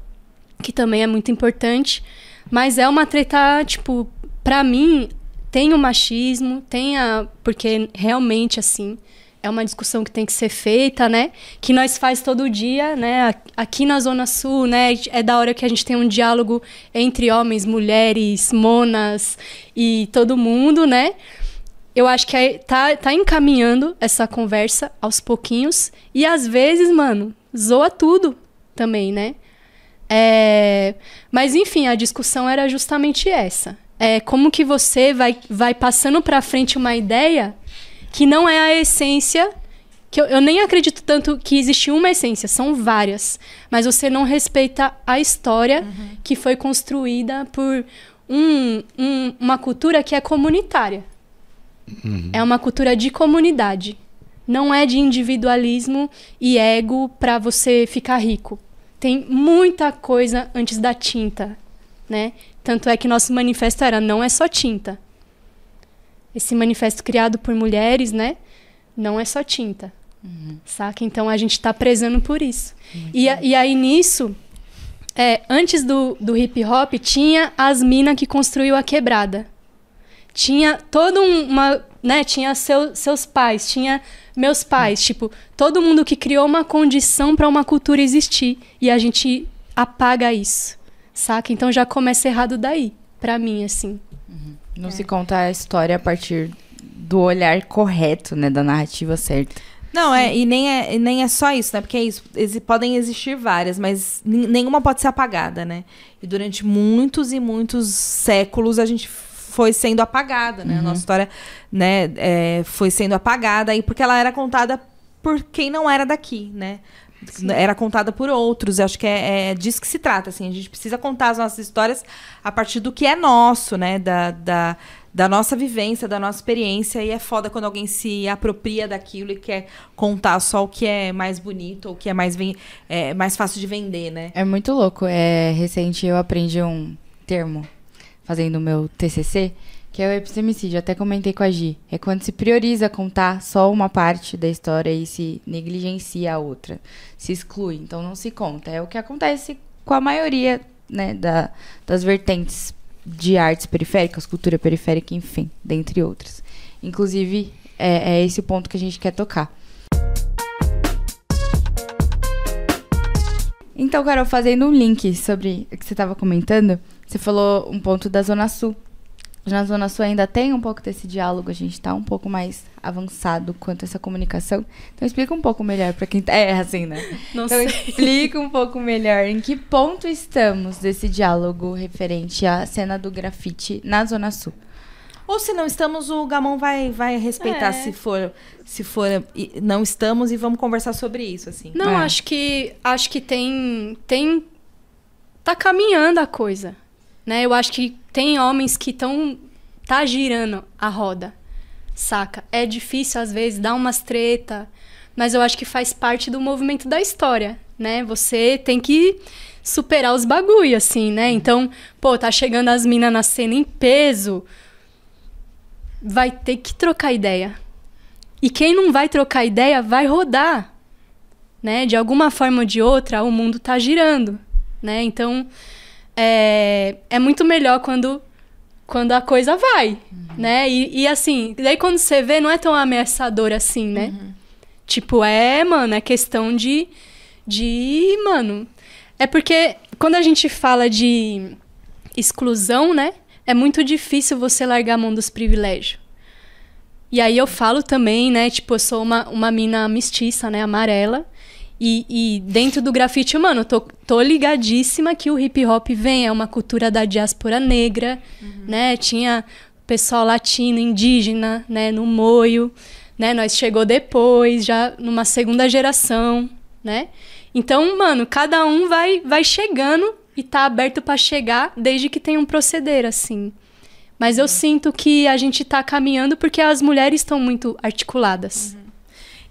que também é muito importante, mas é uma treta, tipo, pra mim tem o machismo, tem a porque realmente assim, é uma discussão que tem que ser feita, né? Que nós faz todo dia, né? Aqui na Zona Sul, né? É da hora que a gente tem um diálogo entre homens, mulheres, monas e todo mundo, né? Eu acho que é- tá, tá encaminhando essa conversa aos pouquinhos. E às vezes, mano, zoa tudo também, né? É, Mas enfim, a discussão era justamente essa. É como que você vai, vai passando pra frente uma ideia que não é a essência. Que eu, eu nem acredito tanto que existe uma essência, são várias. Mas você não respeita a história que foi construída por um- um- uma cultura que é comunitária. É uma cultura de comunidade. Não é de individualismo e ego para você ficar rico. Tem muita coisa antes da tinta, né? Tanto é que nosso manifesto era não é só tinta. Esse manifesto criado por mulheres, né? Não é só tinta. Saca? Então a gente está prezando por isso. E, a- e aí nisso, é, antes do, do hip hop, tinha as minas que construiu a quebrada tinha toda um- uma, né, tinha seu, seus pais, tinha meus pais, tipo, todo mundo que criou uma condição para uma cultura existir e a gente apaga isso, saca? Então já começa errado daí, pra mim assim. Não se conta a história a partir do olhar correto, né? Da narrativa certa. Não, é, e nem é, e nem é só isso, né? Porque é isso. exi- podem existir várias, mas nenhuma pode ser apagada, né? E durante muitos e muitos séculos a gente foi sendo apagada, né? A nossa história, né, é, foi sendo apagada aí porque ela era contada por quem não era daqui, né? Era contada por outros. Eu acho que é, é disso que se trata, assim. A gente precisa contar as nossas histórias a partir do que é nosso, né? Da, da, da nossa vivência, da nossa experiência. E é foda quando alguém se apropria daquilo e quer contar só o que é mais bonito ou o que é mais, é, mais fácil de vender, né? É muito louco. É, recente eu aprendi um termo fazendo o meu TCC, que é o epistemicídio. Até comentei com a Gi. É quando se prioriza contar só uma parte da história e se negligencia a outra. Se exclui. Então não se conta. É o que acontece com a maioria né, da, das vertentes de artes periféricas, cultura periférica, enfim, dentre outras. Inclusive, é, é esse o ponto que a gente quer tocar. Então, Carol, fazendo um link sobre o que você estava comentando, você falou um ponto da Zona Sul. Na Zona Sul ainda tem um pouco desse diálogo, a gente está um pouco mais avançado quanto a essa comunicação. Então, explica um pouco melhor para quem tá... É, assim, né? Não então, sei. explica um pouco melhor em que ponto estamos desse diálogo referente à cena do grafite na Zona Sul. Ou se não estamos, o Gamão vai, vai respeitar É. se for se for e- não estamos e vamos conversar sobre isso, assim. Não, É. acho que acho que tem tem tá caminhando a coisa, né? Eu acho que tem homens que estão tá girando a roda. Saca? É difícil às vezes dar umas treta, mas eu acho que faz parte do movimento da história, né? Você tem que superar os bagulho assim, né? Então, pô, tá chegando as minas na cena em peso, vai ter que trocar ideia. E quem não vai trocar ideia vai rodar né? De alguma forma ou de outra, o mundo tá girando, né? Então, é, é muito melhor quando, quando a coisa vai, né? E, e assim, daí quando você vê, não é tão ameaçador assim, né? Tipo, é, mano, é questão de, de, mano... É porque quando a gente fala de exclusão, né? É muito difícil você largar a mão dos privilégios. E aí eu falo também, né? Tipo, eu sou uma, uma mina mestiça, né? Amarela. E, e dentro do grafite, mano, tô, tô ligadíssima que o hip hop vem, é uma cultura da diáspora negra, né? Tinha pessoal latino, indígena, né? No moio, né? Nós chegou depois, já numa segunda geração, né? Então, mano, cada um vai, vai chegando e tá aberto pra chegar desde que tenha um proceder, assim. Mas eu sinto que a gente tá caminhando porque as mulheres estão muito articuladas.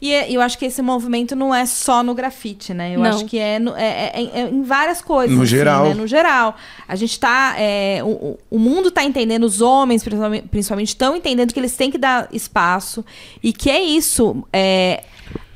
E é- eu acho que esse movimento não é só no grafite, né? Eu Não. acho que é, no- é- é- é em várias coisas. No assim, geral. né? No geral. A gente tá. é, o, o- mundo tá entendendo, os homens, principalmente, principalmente, estão entendendo que eles têm que dar espaço. E que é isso. é,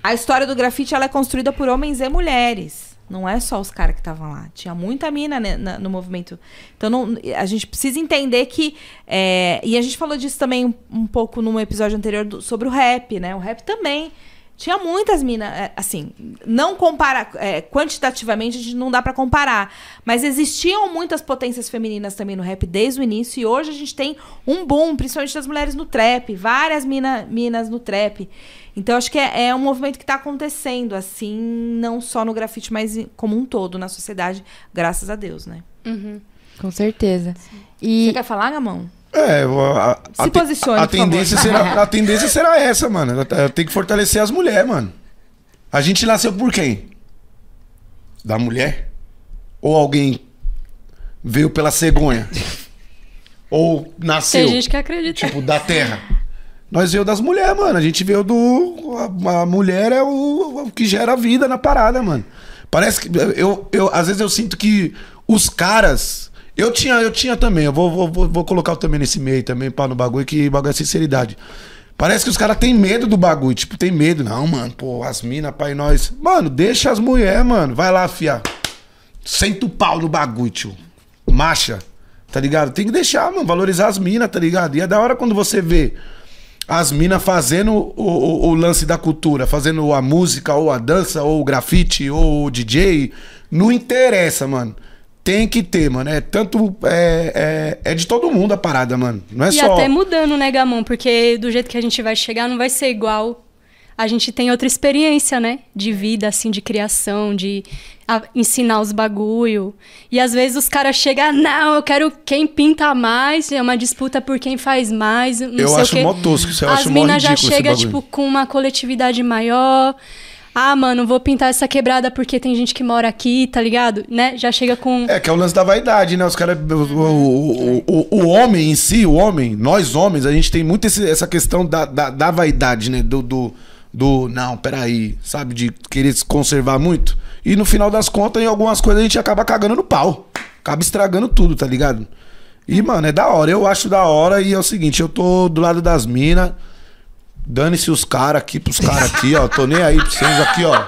a história do grafite ela é construída por homens e mulheres. Não é só os caras que estavam lá. Tinha muita mina né, na- no movimento. Então não- a gente precisa entender que. é, e a gente falou disso também um, um pouco num episódio anterior do- sobre o rap, né? O rap também. Tinha muitas minas, é, assim, não compara, é, quantitativamente a gente não dá pra comparar, mas existiam muitas potências femininas também no rap desde o início e hoje a gente tem um boom, principalmente das mulheres no trap, várias mina, minas no trap. Então acho que é, é um movimento que tá acontecendo, assim, não só no grafite, mas em- como um todo na sociedade, graças a Deus, né? Uhum. Com certeza. Você E quer falar, Gamão? É, a, a, Se a posicione, a favor. tendência será A tendência será essa, mano. Tem que fortalecer as mulheres, mano. A gente nasceu por quem? Da mulher? Ou alguém veio pela cegonha? Ou nasceu, Tem gente que acredita. tipo, da terra? Nós veio das mulheres, mano. A gente veio do. A, a mulher é o, o que gera vida na parada, mano. Parece que. Eu, eu, às vezes eu sinto que os caras. Eu tinha, eu tinha também, eu vou, vou, vou, colocar também nesse meio também, pá, no bagulho, que bagulho é sinceridade. Parece que os caras têm medo do bagulho, tipo, tem medo. Não, mano, pô, as minas, pai, nós. Mano, deixa as mulheres, mano. Vai lá, fia. Senta o pau no bagulho, tio. Marcha. Tá ligado? Tem que deixar, mano, valorizar as minas, tá ligado? E é da hora quando você vê as minas fazendo o, o- o lance da cultura, fazendo a música, ou a dança, ou o grafite, ou o DJ. Não interessa, mano. Tem que ter, mano. É tanto. É, é, é de todo mundo a parada, mano. Não é E só. até mudando, né, Gamon? Porque do jeito que a gente vai chegar, não vai ser igual. A gente tem outra experiência, né? De vida, assim, de criação, de ensinar os bagulho. E às vezes os caras chegam, não, eu quero quem pinta mais, é uma disputa por quem faz mais, não Eu sei acho mó tosco, eu As minas já chegam, tipo, com uma coletividade maior. Ah, mano, vou pintar essa quebrada porque tem gente que mora aqui, tá ligado? Né? Já chega com... É que é o lance da vaidade, né? Os caras. O, o, o, o homem em si, o homem, nós homens, a gente tem muito esse- essa questão da, da, da vaidade, né? Do, do, do. Não, peraí, sabe? De querer se conservar muito. E no final das contas, em algumas coisas, a gente acaba cagando no pau. Acaba estragando tudo, tá ligado? E, mano, é da hora. Eu acho da hora e é o seguinte, eu tô do lado das minas. Dane-se os caras aqui pros caras aqui, ó. Tô nem aí pra vocês aqui, ó.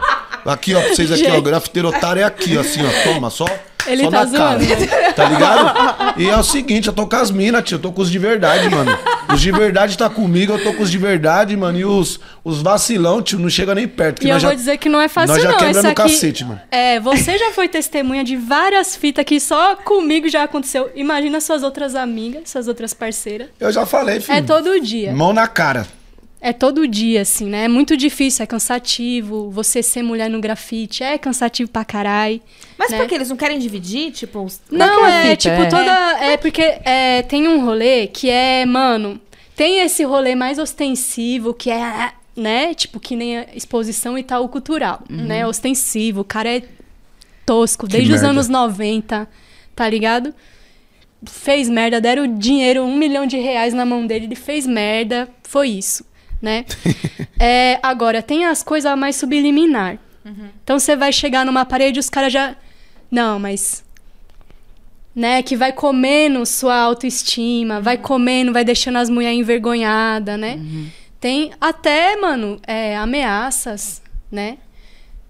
Aqui, ó, pra vocês aqui, ó. Grafiteiro otário é aqui, assim, ó. Toma, só. Ele só tá na cara. zoando, Tá ligado? E é o seguinte, eu tô com as minas, tio. Eu tô com os de verdade, mano. Os de verdade tá comigo, eu tô com os de verdade, mano. E os, os vacilão, tio, não chega nem perto. E eu nós vou já- dizer que não é fácil, nós já não. quebramos aqui, cacete, mano. É, você já foi testemunha de várias fitas que só comigo já aconteceu. Imagina suas outras amigas, suas outras parceiras. Eu já falei, filho. É todo dia. Mão na cara. É todo dia, assim, né? É muito difícil, é cansativo. Você ser mulher no grafite é cansativo pra caralho. Mas né? por que eles não querem dividir? Tipo, os- Não, é é tipo É. toda. É porque é, tem um rolê que é, mano. Tem esse rolê mais ostensivo, que é, né? Tipo, que nem a exposição e tal cultural, né? Ostensivo. O cara é tosco, Que desde os merda. anos 90, tá ligado? Fez merda, deram dinheiro, um milhão de reais na mão dele, ele fez merda. Foi isso, né? É, agora, tem as coisas mais subliminar. Então você vai chegar numa parede e os caras já. Não, mas. Né, que vai comendo sua autoestima, vai comendo, vai deixando as mulheres envergonhadas, né? Tem até, mano, é, ameaças, né?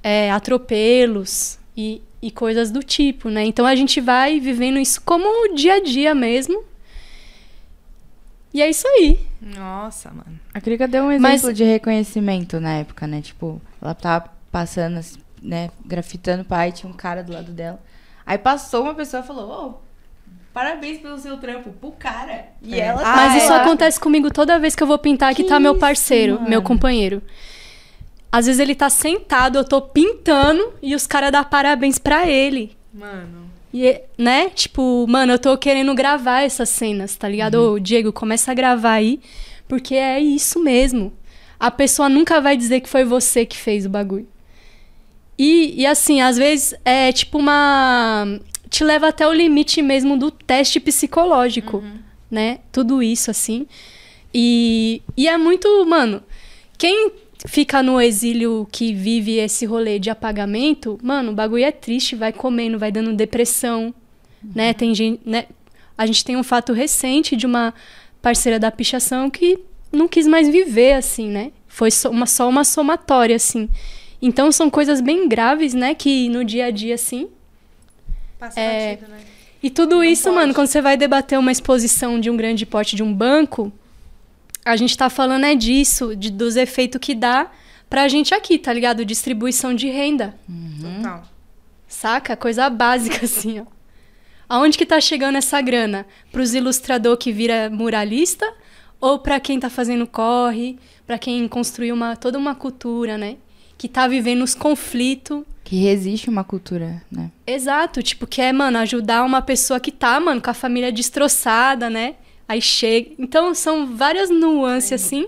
É, atropelos e, e coisas do tipo, né? Então a gente vai vivendo isso como o dia a dia mesmo. E é isso aí. Nossa, mano. A Krika deu um exemplo Mas- de reconhecimento na época, né? Tipo, ela tava passando, assim, né? Grafitando o pai, tinha um cara do lado dela. Aí passou uma pessoa e falou, ô, parabéns pelo seu trampo, pro cara. E É. ela Ah, Mas é. isso acontece comigo toda vez que eu vou pintar que, Que tá meu isso, parceiro, mano. meu companheiro. Às vezes ele tá sentado, eu tô pintando e os caras dão parabéns pra ele. Mano. E, né? Tipo, mano, eu tô querendo gravar essas cenas, tá ligado? Ô, Diego, começa a gravar aí, porque é isso mesmo. A pessoa nunca vai dizer que foi você que fez o bagulho. E, e assim, às vezes é tipo uma. Te leva até o limite mesmo do teste psicológico, né? Tudo isso, assim. E, e é muito, mano. Quem fica no exílio que vive esse rolê de apagamento, mano, o bagulho é triste, vai comendo, vai dando depressão, né? Tem gente, né? A gente tem um fato recente de uma parceira da pichação que não quis mais viver assim, né? Foi só uma, só uma somatória assim. Então são coisas bem graves, né, que no dia a dia assim, Passa É. batido, né? e tudo Não isso, pode. mano, quando você vai debater uma exposição de um grande porte de um banco, a gente tá falando é disso, de, dos efeitos que dá pra gente aqui, tá ligado? Distribuição de renda, Total. saca? Coisa básica, assim, ó. Aonde que tá chegando essa grana? Pros ilustrador que vira muralista? Ou pra quem tá fazendo corre? Pra quem construiu uma, toda uma cultura, né? Que tá vivendo os conflitos Que resiste uma cultura, né? Exato, tipo, que é, mano, ajudar uma pessoa que tá, mano, com a família destroçada, né? Aí chega. Então, são várias nuances, assim,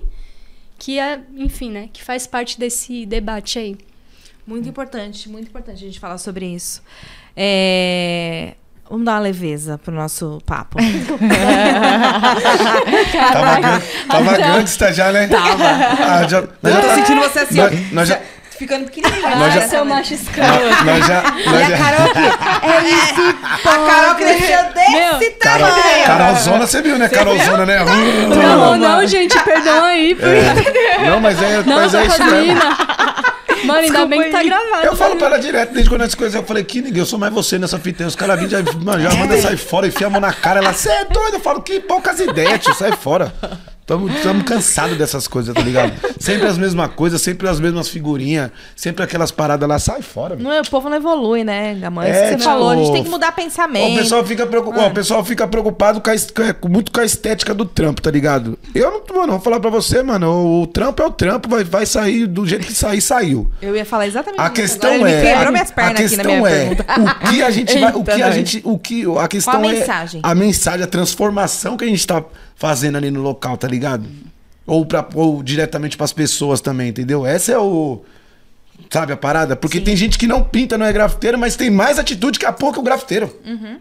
que é, enfim, né? Que faz parte desse debate aí. Muito importante, muito importante a gente falar sobre isso. É, Vamos dar uma leveza pro nosso papo. Tava, gan- tava gangsta já, né? Tava. Ah, já, já Eu tô tá- sentindo você assim, nós, nós já, Ficando pequenininha. Nós já-? Seu macho escroto. nós, nós já, E a. Carol aqui. É esse A Carol cresceu desse Carol, tamanho. Carolzona, você viu, né? Carolzona, né? Não, não, gente, perdão aí. É. Não, mas é, Não, mas é isso mesmo. Mano, ainda bem que tá gravado. Eu falo né? pra ela direto, desde quando as coisas, eu falei, que ninguém, eu sou mais você nessa fita. Os caras vêm, já, já manda sair fora, enfia a mão na cara. Ela, você é doido? Eu falo, que poucas ideias, tio, sai fora. Estamos cansados dessas coisas, tá ligado? Sempre as mesmas coisas, sempre as mesmas figurinhas, sempre aquelas paradas lá. Sai fora. Não, é- o povo não evolui, né? Gamãe? É, você tipo, falou, a gente tem que mudar pensamento. o, pessoal fica preocup... o pessoal fica preocupado com a muito com a estética do trampo, tá ligado? Eu não, mano, vou falar pra você, mano. O, o trampo é o trampo, vai, vai sair do jeito que sair, saiu. Eu ia falar exatamente A questão Agora é, quebrou minhas pernas a questão é pergunta. o que a gente vai, o que a gente, o que a questão a é mensagem? a mensagem, a transformação que a gente tá fazendo ali no local, tá ligado? Ou para ou diretamente pras pessoas também, entendeu? Essa é o sabe a parada, porque tem gente que não pinta, não é grafiteiro, mas tem mais atitude que a pouco o grafiteiro. Uhum.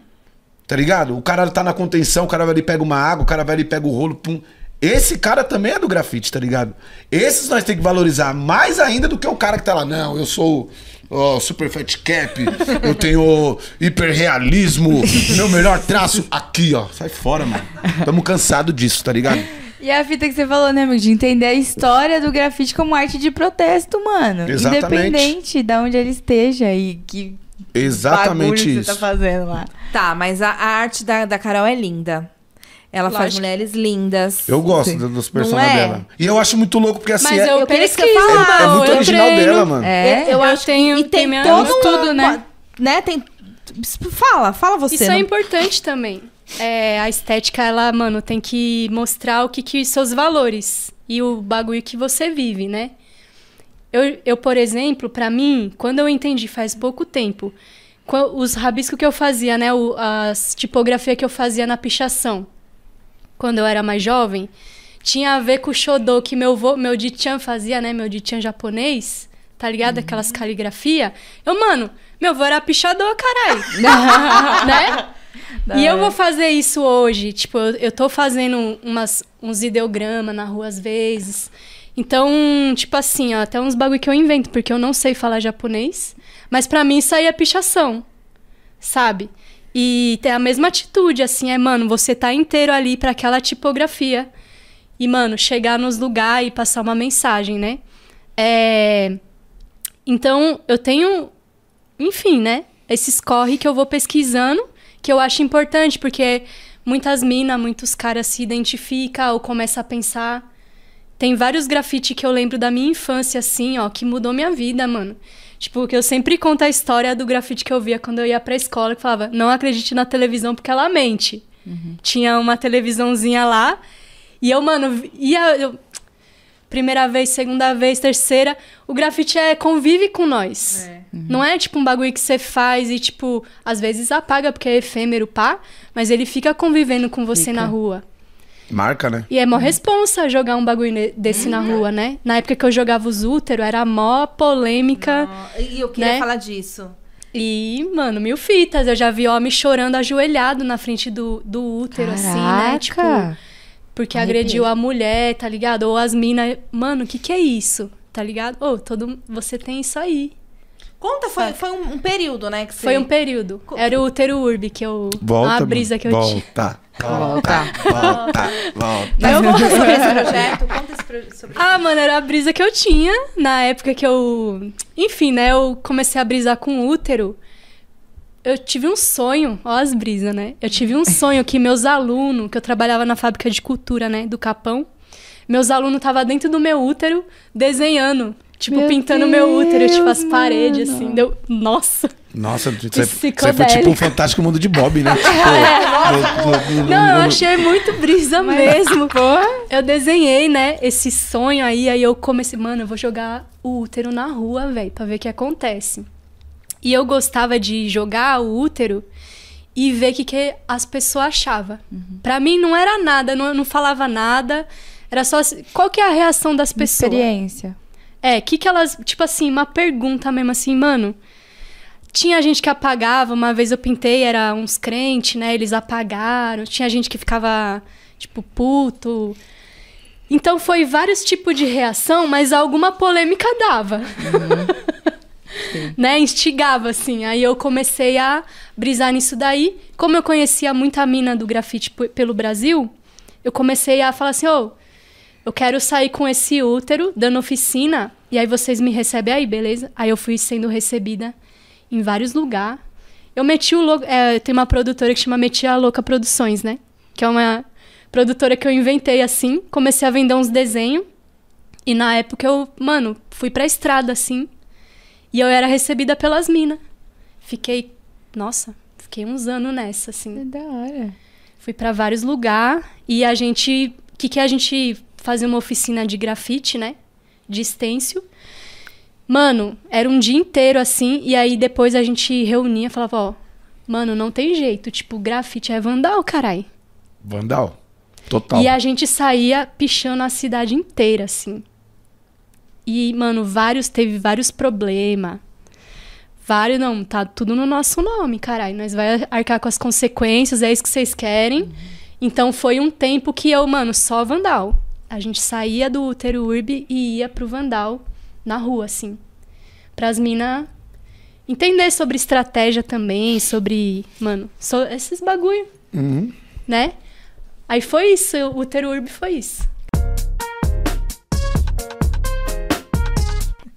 Tá ligado? O cara tá na contenção, o cara vai ali pega uma água, o cara vai ali pega o rolo, pum. Esse cara também é do grafite, tá ligado? Esses nós temos que valorizar mais ainda do que o cara que tá lá. Não, eu sou ó, super fat cap, eu tenho hiperrealismo, meu melhor traço aqui, ó. Sai fora, mano. Tamo cansado disso, tá ligado? E a fita que você falou, né, amigo? De entender a história do grafite como arte de protesto, mano. Exatamente. Independente de onde ele esteja e que Exatamente isso. você tá fazendo lá. Tá, mas a, a arte da, da Carol é linda. Ela faz Lógico. mulheres lindas. Eu gosto do- dos personagens é? dela. E eu acho muito louco porque assim Mas é, eu eu pesquiso, falasse. é eu muito original treino. dela, mano. É, eu, Eu acho tenho- que, e tem tem todo um estudo, né? né? Tem fala, fala você. Isso não- é importante também. É, a estética, ela, mano, tem que mostrar o que, que seus valores e o bagulho que você vive, né? Eu, eu por exemplo, pra mim, quando eu entendi faz pouco tempo, os rabiscos que eu fazia, né? O, as tipografia que eu fazia na pichação, quando eu era mais jovem, tinha a ver com o shodô que meu, vô, meu Dichan fazia, né? Meu Dichan japonês, tá ligado? Aquelas caligrafia. Eu, mano, meu vô era pichador, caralho. né? E eu vou fazer isso hoje. Tipo, eu, eu tô fazendo umas, uns ideogramas na rua às vezes. Então, tipo assim, ó, até uns bagulho que eu invento, porque eu não sei falar japonês. Mas pra mim isso aí é pichação. Sabe? E tem a mesma atitude, assim, é, mano, você tá inteiro ali pra aquela tipografia. E, mano, chegar nos lugares e passar uma mensagem, né? É... Então, eu tenho, enfim, né? Esses corre que eu vou pesquisando, que eu acho importante, porque muitas minas, muitos caras se identificam ou começam a pensar. Tem vários grafite que eu lembro da minha infância, assim, ó, que mudou minha vida, mano. Tipo, que eu sempre conto a história do grafite que eu via quando eu ia pra escola, que falava, não acredite na televisão porque ela mente. Tinha uma televisãozinha lá, e eu, mano, ia. eu- primeira vez, segunda vez, terceira. O grafite é convive com nós. Não é tipo um bagulho que você faz e, tipo, às vezes apaga porque é efêmero, pá, mas ele fica convivendo com você Fica. na rua. Marca, né? E é mó responsa jogar um bagulho desse na rua, né? Na época que eu jogava os útero, era mó polêmica. E eu queria né? falar disso. E, mano, mil fitas. Eu já vi homem chorando ajoelhado na frente do, do útero, assim, né? Tipo, Caraca. porque Arrepiei. agrediu a mulher, tá ligado? Ou as minas. Mano, o que, que é isso? Tá ligado? Ô, todo você tem isso aí. Conta, foi, foi um, um período, né? Que você... Foi um período. Era o útero urbe que eu. Volta. uma brisa que eu tinha. volta, volta, volta, volta. Mas conta sobre esse projeto, conta esse sobre Ah, mano, era a brisa que eu tinha na época que eu. Enfim, né? Eu comecei a brisar com útero. Eu tive um sonho, ó as brisas, né? Eu tive um sonho que meus alunos, que eu trabalhava na fábrica de cultura, né, do Capão, meus alunos estavam dentro do meu útero desenhando, tipo, Meu pintando meu útero, tipo, as Deus, paredes, mano. assim. Deu... Nossa! Nossa, aí foi Psicodélico. tipo um fantástico mundo de Bob, né? Tipo, no- no- no- Não, eu achei muito brisa mesmo. Eu desenhei, né, esse sonho aí, aí eu comecei, mano, eu vou jogar o útero na rua, velho, pra ver o que acontece. E eu gostava de jogar o útero e ver o que, que as pessoas achavam. Pra mim não era nada, não, não falava nada. Era só qual que é a reação das pessoas? Experiência. É, que que elas, tipo assim, uma pergunta mesmo assim, mano. Tinha gente que apagava, uma vez eu pintei, era uns crentes, né? Eles apagaram. Tinha gente que ficava, tipo, puto. Então foi vários tipos de reação, mas alguma polêmica dava. né? Instigava, assim. Aí eu comecei a brisar nisso daí. Como eu conhecia muita mina do grafite pelo Brasil, eu comecei a falar assim, ô, eu quero sair com esse útero, dando oficina, e aí vocês me recebem aí, beleza? Aí eu fui sendo recebida em vários lugares. Eu meti o logo. É, tem uma produtora que chama Metia Louca Produções, né? Que é uma produtora que eu inventei assim. Comecei a vender uns desenhos. E na época eu, mano, fui pra estrada assim. E eu era recebida pelas minas. Fiquei, nossa, fiquei uns anos nessa, assim. É da hora. Fui pra vários lugares e a gente. O que, que a gente fazia uma oficina de grafite, né? De stencil. Mano, era um dia inteiro assim, e aí depois a gente reunia e falava, ó, mano, não tem jeito, tipo, grafite é vandal, carai. Vandal. Total. E a gente saía pichando a cidade inteira, assim. E, mano, vários, teve vários problemas. Vários, não, tá tudo no nosso nome, caralho. Nós vai arcar com as consequências, é isso que vocês querem. Então foi um tempo que eu, mano, só Vandal. A gente saía do útero urbe e ia pro Vandal na rua, assim. Pras minas entender sobre estratégia também, sobre, mano, so- esses bagulho, Uhum. né? Aí foi isso, o útero urbe foi isso.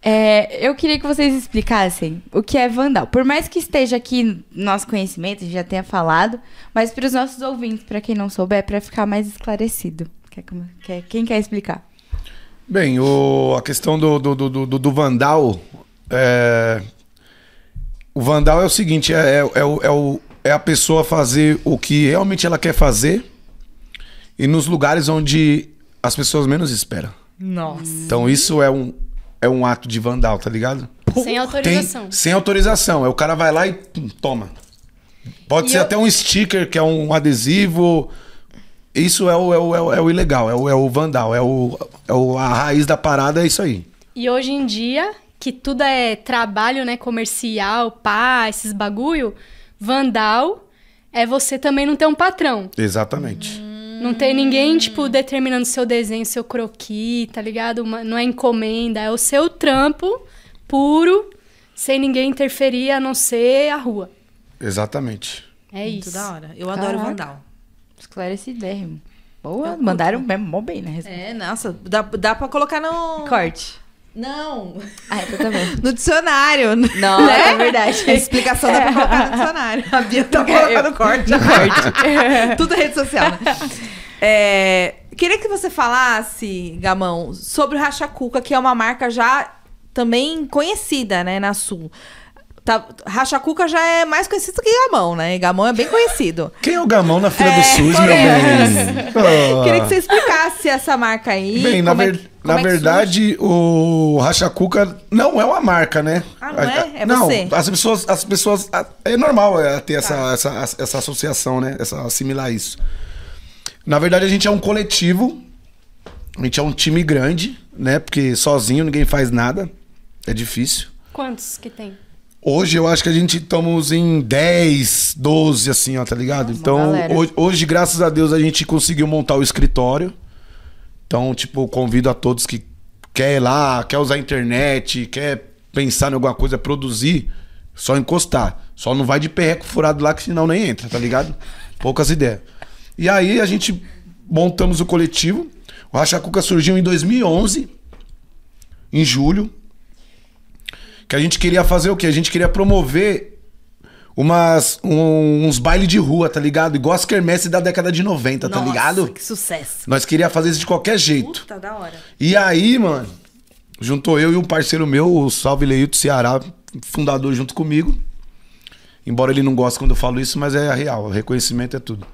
É, eu queria que vocês explicassem o que é vandal. Por mais que esteja aqui no nosso conhecimento, a gente já tenha falado, mas para os nossos ouvintes, para quem não souber, para ficar mais esclarecido. Quer, quer- quem quer explicar? Bem, o, a questão do, do, do, do- do vandal. É, o vandal é o seguinte: é, é, é, o- é, o- é a pessoa fazer o que realmente ela quer fazer e nos lugares onde as pessoas menos esperam. Nossa. Então isso é um, é um ato de vandal, tá ligado? Sem Tem, autorização. sem autorização. Aí o cara vai lá e pum, toma. Pode E ser eu- até um sticker, que é um adesivo. Isso é o, é o, é o, é o ilegal, é o, é o vandal. É, o, é o, a raiz da parada, é isso aí. E hoje em dia, que tudo é trabalho, né, comercial, pá, esses bagulho, vandal é você também não ter um patrão. Exatamente. Não tem ninguém, tipo, determinando seu desenho, seu croquis, tá ligado? Uma- não é encomenda, é o seu trampo puro, sem ninguém interferir, a não ser a rua. Exatamente. É Muito isso. da hora. Eu adoro Caraca. Vandal. Esclarecidérrimo. Boa, Eu mandaram também. bem, mó bem, né? É, nossa, dá, dá pra colocar no. Corte. Não. Ah, então tá bom. No dicionário. Não, é verdade. A explicação dá pra colocar no dicionário. A Bia tá colocando corte. Tudo rede social, né? É, queria que você falasse, Gamão, sobre o Racha Cuca, que é uma marca já também conhecida, né, na Sul. Tá, Racha Cuca já é mais conhecido que Gamão, né? Gamão é bem conhecido. Quem é o gamão na fila do É, SUS, meu conhece. bem? Ah. Queria que você explicasse essa marca aí. Bem, na, é ver- como na é verdade, o Racha Cuca não é uma marca, né? Ah, não é? É não, você. as pessoas, as pessoas. É normal é, ter essa, Tá. essa, essa associação, né? Essa, assimilar isso. Na verdade, a gente é um coletivo. A gente é um time grande, né? Porque sozinho ninguém faz nada. É difícil. Quantos que tem? Hoje eu acho que a gente estamos em 10, 12, assim, ó, tá ligado? então, galera. hoje, hoje, graças a Deus, a gente conseguiu montar o escritório. Então, tipo, convido a todos que quer ir lá, quer usar a internet, quer pensar em alguma coisa, produzir, só encostar. Só não vai de perreco furado lá, que senão nem entra, tá ligado? Poucas ideias. E aí a gente montamos o coletivo. O Racha Cuca surgiu em 2011, em julho. Que a gente queria fazer o quê? A gente queria promover umas, um- uns bailes de rua, tá ligado? Igual as quermesses da década de 90, tá Nossa, ligado? Que sucesso. Nós queríamos fazer isso de qualquer jeito. Puta, da hora. E aí, mano, juntou eu e um parceiro meu, o Salve Leito Ceará, fundador junto comigo. Embora ele não goste quando eu falo isso, mas é a real, o reconhecimento é tudo.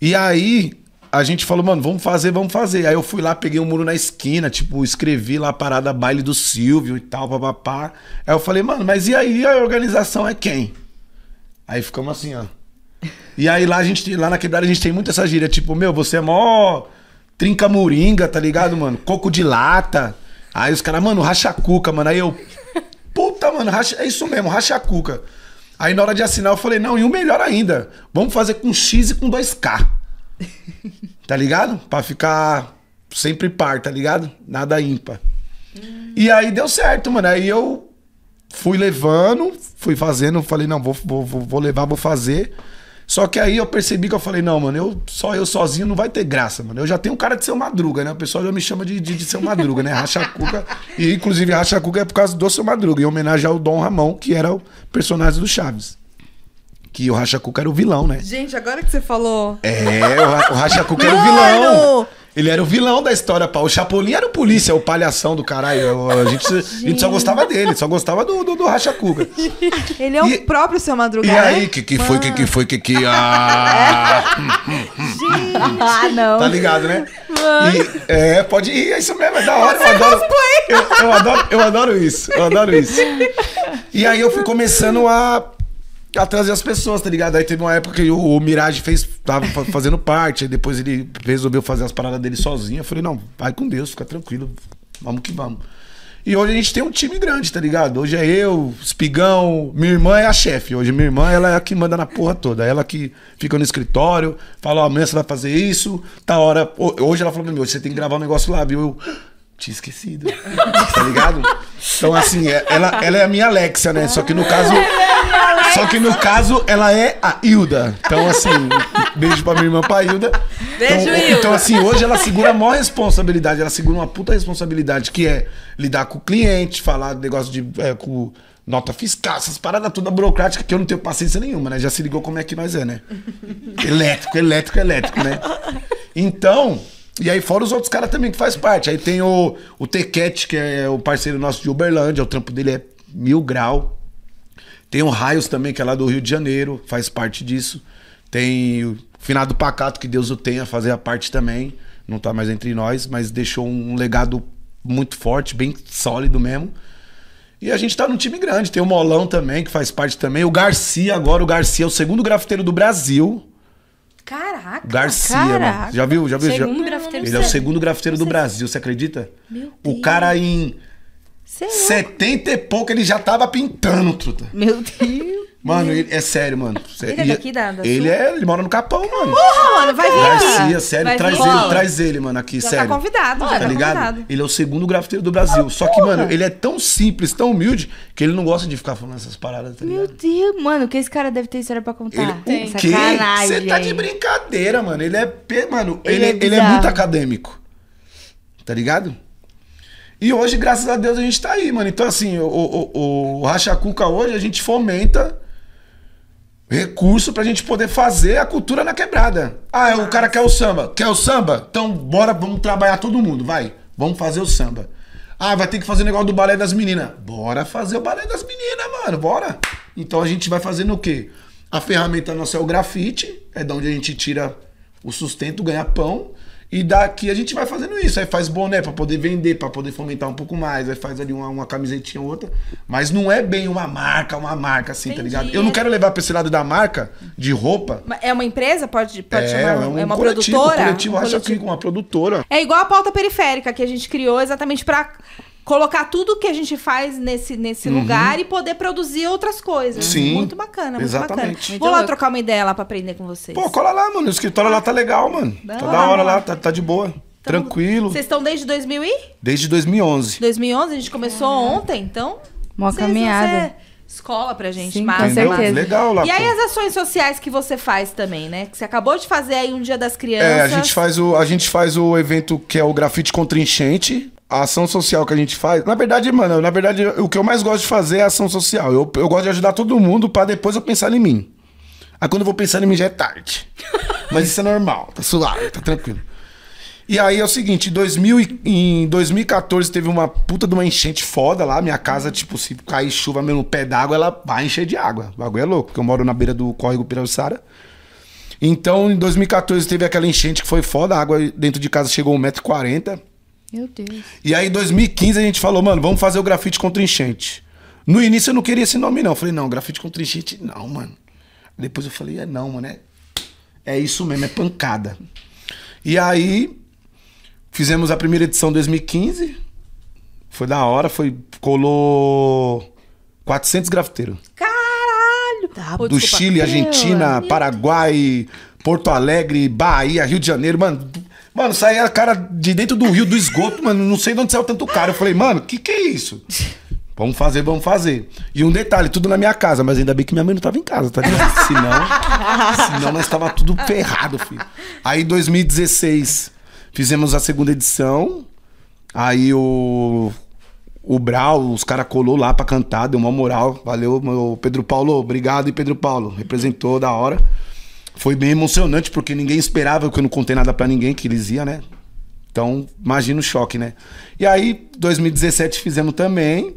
E aí, a gente falou, mano, vamos fazer, vamos fazer. Aí eu fui lá, peguei um muro na esquina, tipo, escrevi lá a parada baile do Silvio e tal, papapá. Aí eu falei, mano, mas e aí a organização é quem? Aí ficamos assim, ó. E aí lá a gente, lá na quebrada a gente tem muito essa gíria, tipo, meu, você é mó trinca moringa, tá ligado, mano? Coco de lata. Aí os caras, mano, racha cuca, mano. Aí eu, puta, mano, racha, é isso mesmo, racha cuca. Aí na hora de assinar eu falei, não, e o melhor ainda, vamos fazer com X e com 2K. Tá ligado? Pra ficar sempre par, tá ligado? Nada ímpar. E aí deu certo, mano. Aí eu fui levando, fui fazendo, falei, não, vou, vou, vou vou levar, vou fazer. Só que aí eu percebi que eu falei, não, mano, eu só eu sozinho não vai ter graça, mano. Eu já tenho cara de ser madruga, né? O pessoal já me chama de, de, de seu madruga, né? Racha Cuca. E inclusive Racha Cuca é por causa do seu madruga, em homenagem ao Dom Ramon, que era o personagem do Chaves. Que o Racha Cuca era o vilão, né? Gente, agora que você falou. É, o, Ra- o Racha Cuca era o vilão. Ele era o vilão da história, pá. O Chapolin era o polícia, o palhação do caralho. A gente, a gente só gostava dele, só gostava do, do, do Racha Cuca. Ele é o E- próprio seu E madrugada. aí, que que foi, que que foi, que que... Ah, Ah, não. tá ligado, né? E, é, pode ir, é isso mesmo, é da hora. Eu adoro, eu, eu adoro, eu adoro isso, eu adoro isso. E aí eu fui começando a, a trazer as pessoas, tá ligado? Aí teve uma época que o, Mirage fez, tava fa- fazendo parte, aí depois ele resolveu fazer as paradas dele sozinho. Eu falei, não, vai com Deus, fica tranquilo, vamos que vamos. E hoje a gente tem um time grande, tá ligado? Hoje é eu, Espigão, minha irmã é a chefe. Hoje minha irmã ela é a que manda na porra toda. Ela que fica no escritório, fala, ó, amanhã você vai fazer isso, tá hora. Ho- Hoje ela falou pra mim, você tem que gravar um negócio lá, viu? Eu tinha esquecido. tá ligado? Então, assim, é- ela, ela é a minha Alexia, né? Só que no caso. Só que no caso, ela é a Hilda. Então, assim, beijo pra minha irmã, pra Hilda. Beijo, então, Hilda. então, assim, hoje ela segura a maior responsabilidade. Ela segura uma puta responsabilidade, que é lidar com o cliente, falar negócio de. é, com nota fiscal, essas paradas toda burocrática que eu não tenho paciência nenhuma, né? Já se ligou como é que nós é, né? Elétrico, elétrico, elétrico, né? Então. E aí, fora os outros caras também que faz parte. Aí tem o, o Tequete, que é o parceiro nosso de Uberlândia, o trampo dele é mil grau. Tem o Raios também, que é lá do Rio de Janeiro, faz parte disso. Tem o Finado Pacato, que Deus o tenha, fazer a parte também. Não tá mais entre nós, mas deixou um legado muito forte, bem sólido mesmo. E a gente tá num time grande. Tem o Molão também, que faz parte também. O Garcia agora, o Garcia é o segundo grafiteiro do Brasil. Caraca. Garcia, Caraca. mano. Já viu? Já viu? Já- Segundo grafiteiro Ele é o segundo grafiteiro do Brasil, você acredita? O cara em Sei lá. 70 e pouco ele já tava pintando, truta. Meu Deus. Mano, ele, é sério, mano. Sé- Ele é daqui da- da Ele é, ele mora no Capão, mano. Porra, mano, vai vir Garcia, sério, Vai traz vir ele, traz ele, mano, aqui, Já sério. tá convidado, já Tá tá ligado? convidado. Ele é o segundo grafiteiro do Brasil. Só que, mano, ele é tão simples, tão humilde, que ele não gosta de ficar falando essas paradas, tá Meu? Deus, mano, que esse cara deve ter história pra contar. Ele, Tem. o quê? Você tá de brincadeira, mano. Ele é, mano, Ele ele, é ele é muito acadêmico. Tá ligado? E hoje, graças a Deus, a gente tá aí, mano. Então, assim, o, o, o, Racha Cuca hoje, a gente fomenta recurso pra gente poder fazer a cultura na quebrada. Ah, o cara quer o samba. Quer o samba? Então, bora, vamos trabalhar todo mundo, vai. Vamos fazer o samba. Ah, vai ter que fazer o negócio do balé das meninas. Bora fazer o balé das meninas, mano, bora. Então a gente vai fazendo o quê? A ferramenta nossa é o grafite, é da onde a gente tira o sustento, ganha pão. E daqui a gente vai fazendo isso. Aí faz boné pra poder vender, pra poder fomentar um pouco mais. Aí faz ali uma, uma camisetinha ou outra. Mas não é bem uma marca, uma marca assim, tá Entendi. ligado? Eu não quero levar pra esse lado da marca, de roupa. É uma empresa? Pode, pode é, chamar? é um é uma coletivo, produtora? coletivo Um coletivo. Cuca, uma produtora. É igual a pauta periférica que a gente criou exatamente pra colocar tudo que a gente faz nesse, nesse lugar e poder produzir outras coisas. Uhum. Sim, Muito bacana, muito exatamente. bacana. Muito Vou lá louco. trocar uma ideia lá pra aprender com vocês. Pô, cola lá, mano. O escritório lá tá legal, mano. Da tá hora, da hora lá, hora. tá, tá de boa. Tranquilo. Vocês estão desde 2000 e? Desde 2011. 2011, a gente começou ontem, então... Vocês- caminhada. é escola pra gente, Sim, massa, com certeza. Legal lá. E aí as ações sociais que você faz também, né? Que você acabou de fazer aí um Dia das Crianças. É, a gente, faz o, a gente faz o evento que é o grafite contra enchente. A ação social que a gente faz. Na verdade, mano, na verdade, o que eu mais gosto de fazer é ação social. Eu, eu gosto de ajudar todo mundo pra depois eu pensar em mim. Aí quando eu vou pensar em mim já é tarde. Mas isso é normal, tá suave, tá tranquilo. E aí é o seguinte, em, 2000 e- em 2014 teve uma puta de uma enchente foda lá. Minha casa, tipo, se cair chuva mesmo no pé d'água, ela vai encher de água. O bagulho é louco, porque eu moro na beira do córrego Pirauçara. Então, em 2014 teve aquela enchente que foi foda, a água dentro de casa chegou a 1,40m. Meu Deus. E aí, em 2015, a gente falou, mano, vamos fazer o grafite contra enchente. No início eu não queria esse nome, não. Eu falei, não, grafite contra enchente, não, mano. Depois eu falei, é não, mano, é, é isso mesmo, é pancada. E aí, fizemos a primeira edição em 2015. Foi da hora, foi. Colou 400 grafiteiros. Caralho! Tá Do desculpa. Chile, Argentina, Paraguai, Porto Alegre, Bahia, Rio de Janeiro, mano. Mano, saía cara de dentro do rio, do esgoto, mano. Não sei de onde saiu tanto cara. Eu falei, mano, que que é isso? Vamos fazer, vamos fazer. E um detalhe, tudo na minha casa, mas ainda bem que minha mãe não tava em casa, tá ligado? Senão, senão nós tava tudo ferrado, filho. Aí, em 2016, fizemos a segunda edição. Aí o, O Brau, os caras colou lá pra cantar, deu uma moral. Valeu, meu Pedro Paulo. Obrigado, e Pedro Paulo. Representou da hora. Foi bem emocionante, porque ninguém esperava, que eu não contei nada pra ninguém que eles iam, né? Então, imagina o choque, né? E aí, 2017 fizemos também.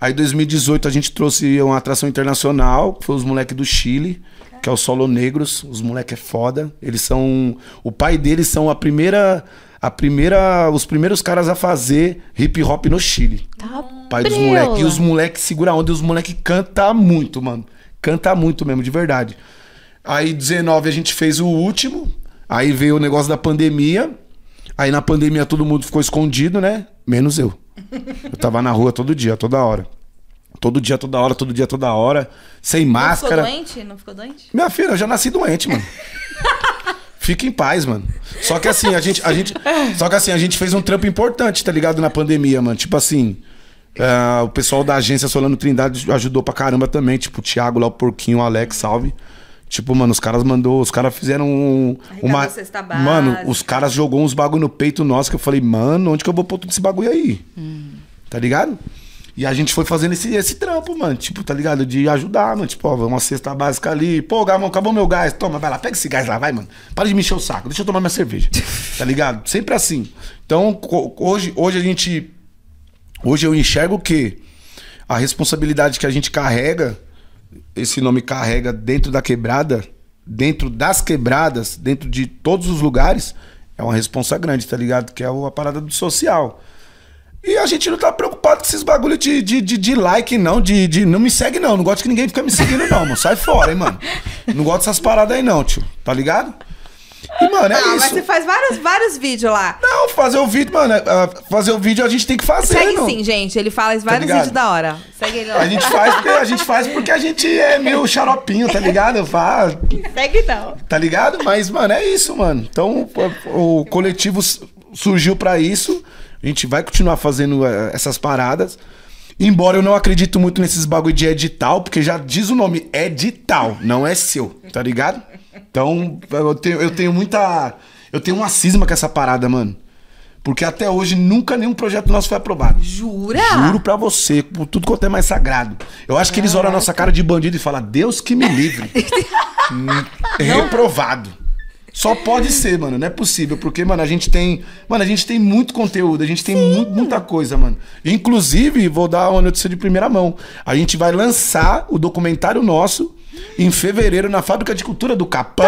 Aí, 2018 a gente trouxe uma atração internacional, que foi os moleques do Chile, que é o Solo Negros. Os moleques é foda. Eles são. O pai deles são a primeira. A primeira. Os primeiros caras a fazer hip hop no Chile. Tá Pai dos preula. moleques. E os moleques segura a onda e os moleques canta muito, mano. Canta muito mesmo, de verdade. Aí, 19 a gente fez o último. Aí veio o negócio da pandemia. Aí na pandemia todo mundo ficou escondido, né? Menos eu. Eu tava na rua todo dia, toda hora. Todo dia, toda hora, todo dia, toda hora. Sem Não máscara. ficou doente? Não ficou doente? Minha filha, eu já nasci doente, mano. Fica em paz, mano. Só que assim, a gente, a gente, só que assim, a gente fez um trampo importante, tá ligado? Na pandemia, mano. Tipo assim, ah, o pessoal da agência Solano Trindade ajudou pra caramba também. Tipo, o Thiago lá, o Porquinho, o Alex, salve. Tipo, mano, os caras mandou, os caras fizeram um, uma. Mano, os caras jogou uns bagulho no peito nosso que eu falei, mano, onde que eu vou pôr todo esse bagulho aí? Tá ligado? E a gente foi fazendo esse, esse trampo, mano. Tipo, tá ligado? De ajudar, mano. Tipo, ó, uma cesta básica ali. Pô, Gamão, acabou meu gás. Toma, vai lá, pega esse gás lá, vai, mano. Para de me encher o saco. Deixa eu tomar minha cerveja. tá ligado? Sempre assim. Então, hoje, hoje a gente. Hoje eu enxergo que a responsabilidade que a gente carrega, esse nome carrega dentro da quebrada, dentro das quebradas, dentro de todos os lugares, é uma responsa grande, tá ligado? Que é a parada do social. E a gente não tá preocupado com esses bagulho de, de, de, de like, não, de, de. Não me segue, não. Não gosto que ninguém fica me seguindo, não, mano. Sai fora, hein, mano. Não gosto dessas paradas aí, não, tio. Tá ligado? E, mano, é ah, mas isso. você faz vários, vários vídeos lá. Não, fazer o vídeo, mano. é, ah, fazer o vídeo a gente tem que fazer. Segue não. sim, gente. Ele fala vários ligado? vídeos da hora. Segue ele lá. A gente faz porque a gente faz porque a gente é meio xaropinho, tá ligado? Eu falo, Segue não. tá ligado? Mas, mano, é isso, mano. Então, o, coletivo surgiu pra isso. A gente vai continuar fazendo eh, essas paradas. Embora eu não acredito muito nesses bagulho de edital, porque já diz o nome, edital, não é seu, tá ligado? Então, eu tenho, eu tenho muita. Eu tenho uma cisma com essa parada, mano. Porque até hoje nunca nenhum projeto nosso foi aprovado. Jura? Juro pra você, por tudo quanto é mais sagrado. Eu acho que eles olham a nossa cara de bandido e falam, Deus que me livre. Hum, Reprovado. Só pode ser, mano. Não é possível. Porque, mano, a gente tem. Mano, a gente tem muito conteúdo, a gente tem mu- muita coisa, mano. Inclusive, vou dar uma notícia de primeira mão. A gente vai lançar o documentário nosso em fevereiro na Fábrica de Cultura do Capão.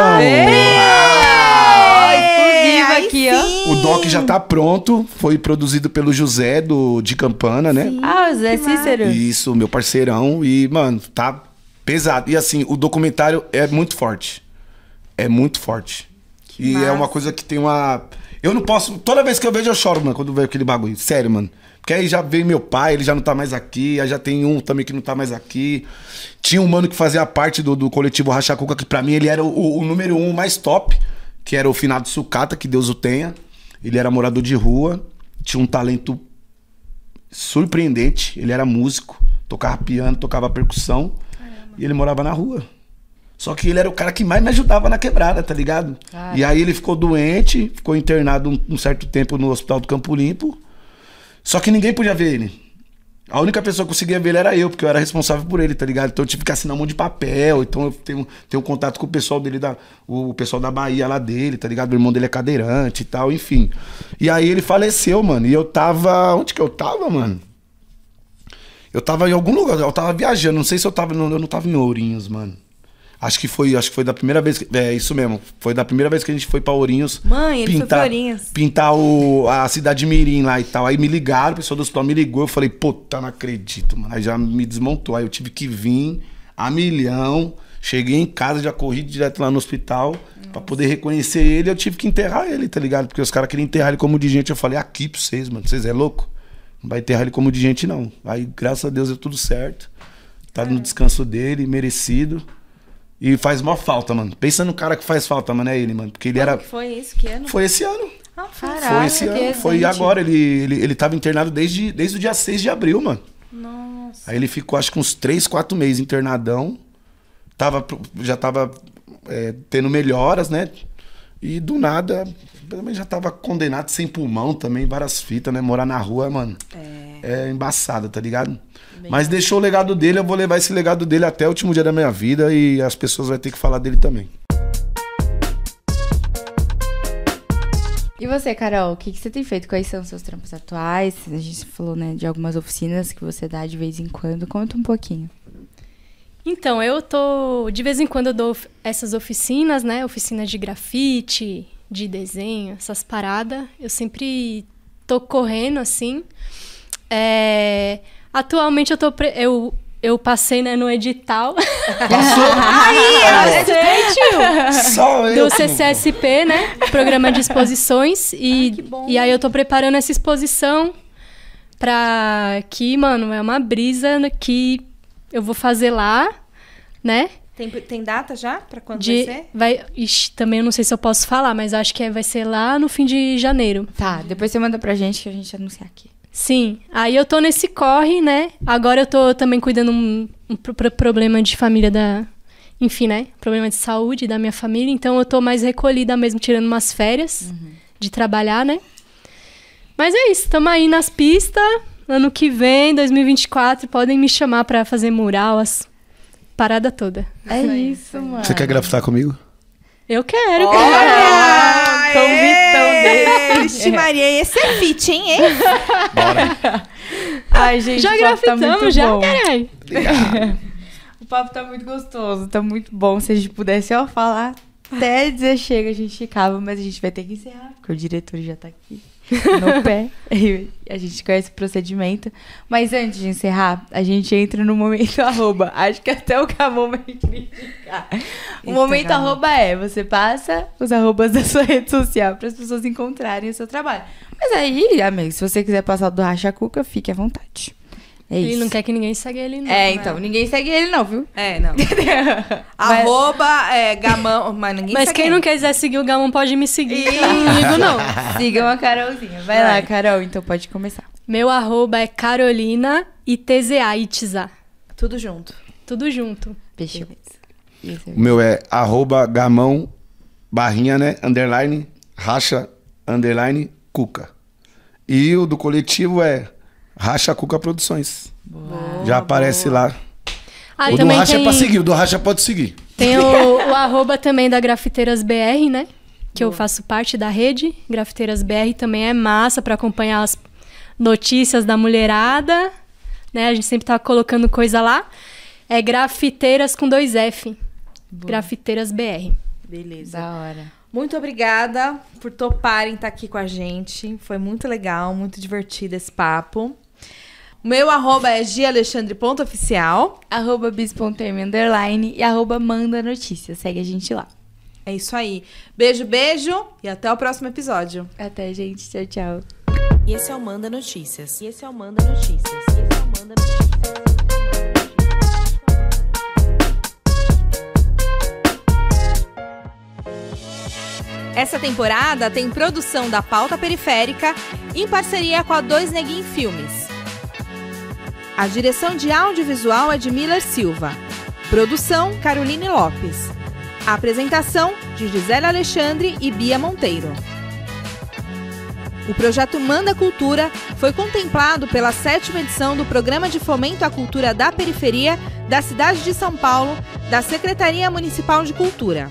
aqui, ó. sim. O doc já tá pronto. Foi produzido pelo José do, de Campana, né? Ah, o Zé Cícero. Isso, meu parceirão. E, mano, tá pesado. E assim, o documentário é muito forte. É muito forte. E é massa. uma coisa que tem uma. Eu não posso. Toda vez que eu vejo, eu choro, mano, quando vejo aquele bagulho. Sério, mano. Porque aí já veio meu pai, ele já não tá mais aqui. Aí já tem um também que não tá mais aqui. Tinha um mano que fazia parte do, do coletivo Racha Cuca, que pra mim ele era o, o número um mais top, que era o finado Sucata, que Deus o tenha. Ele era morador de rua, tinha um talento surpreendente. Ele era músico, tocava piano, tocava percussão. E ele morava na rua. Só que ele era o cara que mais me ajudava na quebrada, tá ligado? E aí ele ficou doente, ficou internado um, um certo tempo no hospital do Campo Limpo. Só que ninguém podia ver ele. A única pessoa que conseguia ver ele era eu, porque eu era responsável por ele, tá ligado? Então eu tive que assinar um monte de papel. Então eu tenho, tenho contato com o pessoal dele, da, o pessoal da Bahia lá dele, tá ligado? O irmão dele é cadeirante e tal, enfim. E aí ele faleceu, mano. E eu tava. Onde que eu tava, mano? Eu tava em algum lugar, eu tava viajando, não sei se eu tava. Eu não tava em Ourinhos, mano. Acho que foi, acho que foi da primeira vez. que- é isso mesmo. Foi da primeira vez que a gente foi pra Ourinhos. Mãe, ele foi pra Ourinhos. Pintar o, a cidade de Mirim lá e tal. Aí me ligaram, o pessoal do hospital me ligou. Eu falei, puta, não acredito, mano. Aí já me desmontou. Aí eu tive que vir a milhão. Cheguei em casa, já corri direto lá no hospital pra poder reconhecer ele. Eu tive que enterrar ele, tá ligado? Porque os caras queriam enterrar ele como de gente. Eu falei, aqui pra vocês, mano. Vocês é louco? Não vai enterrar ele como de gente, não. Aí, graças a Deus, deu tudo certo. Tá no descanso dele, merecido. E faz mó falta, mano. Pensa no cara que faz falta, mano, é ele, mano. Porque ele era. Que foi isso? Que ano? Foi esse ano. Ah, foi. Caralho, Foi esse que ano. Foi recente. agora. Ele, ele, ele tava internado desde, desde o dia 6 de abril, mano. Nossa. Aí ele ficou, acho que uns 3, 4 meses internadão. Tava, já tava é, tendo melhoras, né? E do nada, também já tava condenado sem pulmão também, várias fitas, né? Morar na rua, mano. É. é embaçada, tá ligado? Mas deixou o legado dele, eu vou levar esse legado dele até o último dia da minha vida e as pessoas vão ter que falar dele também. E você, Carol, o que, que você tem feito? Quais são os seus trampos atuais? A gente falou, né, de algumas oficinas que você dá de vez em quando. Conta um pouquinho. Então, eu tô. De vez em quando eu dou essas oficinas, né? Oficina de grafite, de desenho, essas paradas. Eu sempre tô correndo assim. É, atualmente eu tô. pre- Eu, eu passei né, no edital Passou? Aí, Só eu. do CCSP, né? Programa de exposições. E, que bom. e aí eu tô preparando essa exposição pra que, mano, é uma brisa que eu vou fazer lá, né? Tem, tem data já pra quando De, vai ser? vai, ixi, também eu não sei se eu posso falar, mas acho que é- vai ser lá no fim de janeiro. Tá, depois você manda pra gente que a gente anuncia aqui. Sim, aí eu tô nesse corre, né? Agora eu tô também cuidando um, um pro- pro- problema de família da. Enfim, né? Problema de saúde da minha família. Então eu tô mais recolhida mesmo, tirando umas férias de trabalhar, né? Mas é isso, tamo aí nas pistas. Ano que vem, 2024, podem me chamar pra fazer mural, as parada toda. É isso, mano. Você quer grafitar comigo? Eu quero, Olha! convitão dele. Vixe, Maria, esse é fit, hein? hein? Bora. Ai, gente, Já o papo tá muito grafitamos, já, bom. caralho. O papo tá muito gostoso, tá muito bom. Se a gente pudesse, ó, falar até dizer chega, a gente ficava, mas a gente vai ter que encerrar, porque o diretor já tá aqui no pé. E a gente conhece o procedimento. Mas antes de encerrar, a gente entra no momento arroba. Acho que até o Camon vai criticar. O Eita, momento Camon. arroba é, você passa os arrobas da sua rede social para as pessoas encontrarem o seu trabalho. Mas aí, amigo, se você quiser passar do Racha Cuca, fique à vontade. É Ele isso. não quer que ninguém segue ele, não. É, então, ninguém segue ele não, viu? É, não. Arroba é, gamão, mas ninguém Mas segue quem ele. não quiser seguir o Gamon pode me seguir. eu Não ligo, não. Sigam a Carolzinha. Vai, lá, Vai. Carol, então pode começar. Meu arroba é Carolina ITZA, Itza. Tudo junto. Tudo junto. Isso O meu é arroba gamão, barrinha, né? Underline, racha, underline, cuca. E o do coletivo é Racha Cuca Produções. Já aparece lá. Ah, o do Racha tem, é pra seguir, o do Racha pode seguir. tem o, o arroba também da Grafiteiras BR, né? Que eu faço parte da rede. Grafiteiras BR também é massa pra acompanhar as notícias da mulherada. Né? A gente sempre tá colocando coisa lá. É Grafiteiras com dois F. Grafiteiras BR. Beleza. Da hora. Muito obrigada por toparem estar aqui com a gente. Foi muito legal, muito divertido esse papo. O meu arroba é gialexandre.oficial. Arroba bis.m underline e arroba manda notícias. Segue a gente lá. É isso aí. Beijo, beijo e até o próximo episódio. Até, gente. Tchau, tchau. E esse é o Manda Notícias. E esse é o Manda Notícias. E esse é o Manda Notícias. Essa temporada tem produção da Pauta Periférica em parceria com a Dois Neguin Filmes. A direção de audiovisual é de Miller Silva. Produção Caroline Lopes. Apresentação de Gisele Alexandre e Bia Monteiro. O projeto Manda Cultura foi contemplado pela sétima edição do Programa de Fomento à Cultura da Periferia da cidade de São Paulo, da Secretaria Municipal de Cultura.